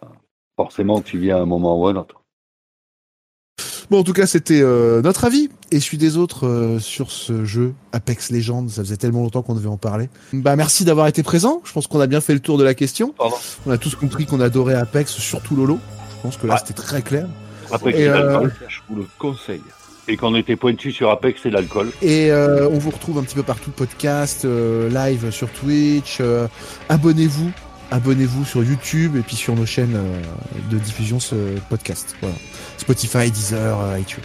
forcément, tu viens à un moment ou à un autre. Bon, en tout cas, c'était euh, notre avis et celui des autres euh, sur ce jeu Apex Legends. Ça faisait tellement longtemps qu'on devait en parler. Bah, merci d'avoir été présent. Je pense qu'on a bien fait le tour de la question. On a tous compris qu'on adorait Apex, surtout Lolo. Je pense que là, Ouais. c'était très clair. Après, Et, euh. Je vous le conseille. Et qu'on était pointu sur Apex et l'alcool. Et euh, on vous retrouve un petit peu partout, podcast, euh, live sur Twitch. euh, abonnez-vous, abonnez-vous sur YouTube et puis sur nos chaînes euh, de diffusion ce podcast. Voilà. Spotify, Deezer, euh, iTunes.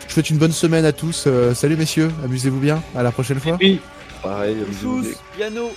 Je vous souhaite une bonne semaine à tous. euh, salut messieurs, amusez-vous bien. À la prochaine fois. Puis, Pareil, bisous. piano.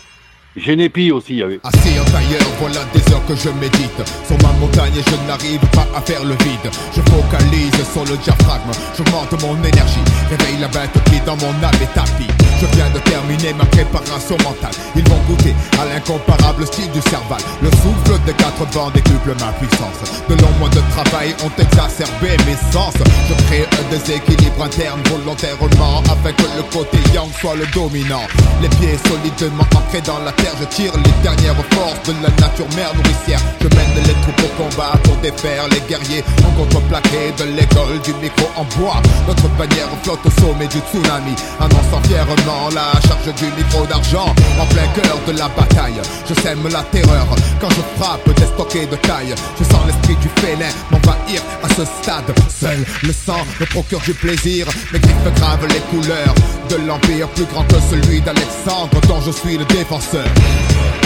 Genepi aussi, y avait. Assis en tailleur, voilà des heures que je médite. Sur ma montagne et je n'arrive pas à faire le vide. Je focalise sur le diaphragme, j'augmente mon énergie. Réveille la bête qui dans mon âme est tapis Je viens de terminer ma préparation mentale. Ils vont goûter à l'incomparable style du cerval. Le souffle des quatre vents décuple ma puissance. De longs mois de travail ont exacerbé mes sens. Je crée un déséquilibre interne volontairement Afin que le côté yang soit le dominant. Les pieds solidement ancrés dans la terre Je tire les dernières forces de la nature mère nourricière. Je mène les troupes au combat pour défaire les guerriers. En contreplaqué de l'école du micro en bois. Notre bannière flotte au sommet du tsunami. Annonçant fièrement la charge du micro d'argent. En plein cœur de la bataille Je sème la terreur. Quand je frappe des stockés de taille Je sens l'esprit du félin m'envahir. À ce stade Seul le sang me procure du plaisir. Mes griffes gravent les couleurs de l'empire plus grand que celui d'Alexandre dont je suis le défenseur Detroit.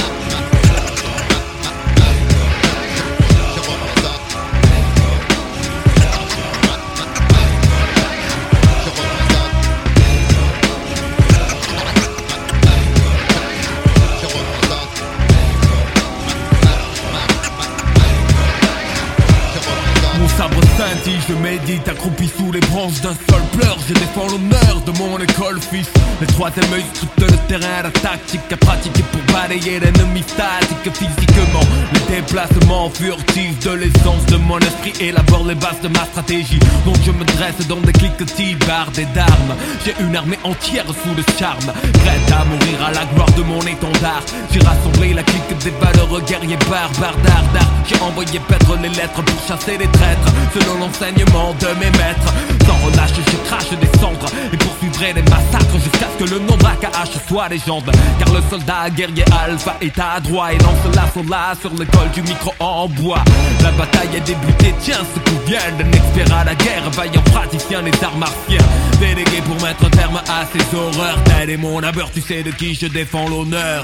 Médite accroupi sous les branches d'un seul pleur. Je défends l'honneur de mon école fils. Le troisième œil scrute le terrain, la tactique à pratiquer pour balayer l'ennemi statique. Physiquement Les déplacements furtifs de l'essence de mon esprit élabore les bases de ma stratégie. Donc je me dresse dans des cliquetis bardés d'armes J'ai une armée entière sous le charme. Prête à mourir à la gloire de mon étendard. J'ai rassemblé la clique des valeureux guerriers barbares d'Ardar J'ai envoyé paître les lettres pour chasser les traîtres. Selon l'enseignement de mes maîtres Sans relâche je crache des cendres Et poursuivrai les massacres jusqu'à ce que le nom d'AKH soit légende. Car le soldat guerrier alpha est à droit Et lance l'assaut là sur l'école du micro en bois. La bataille est débutée, tiens ce coup vient d'un expert la guerre Vaillant praticien des arts martiens. Délégué pour mettre terme à ces horreurs. Tel est mon abeur, tu sais de qui je défends l'honneur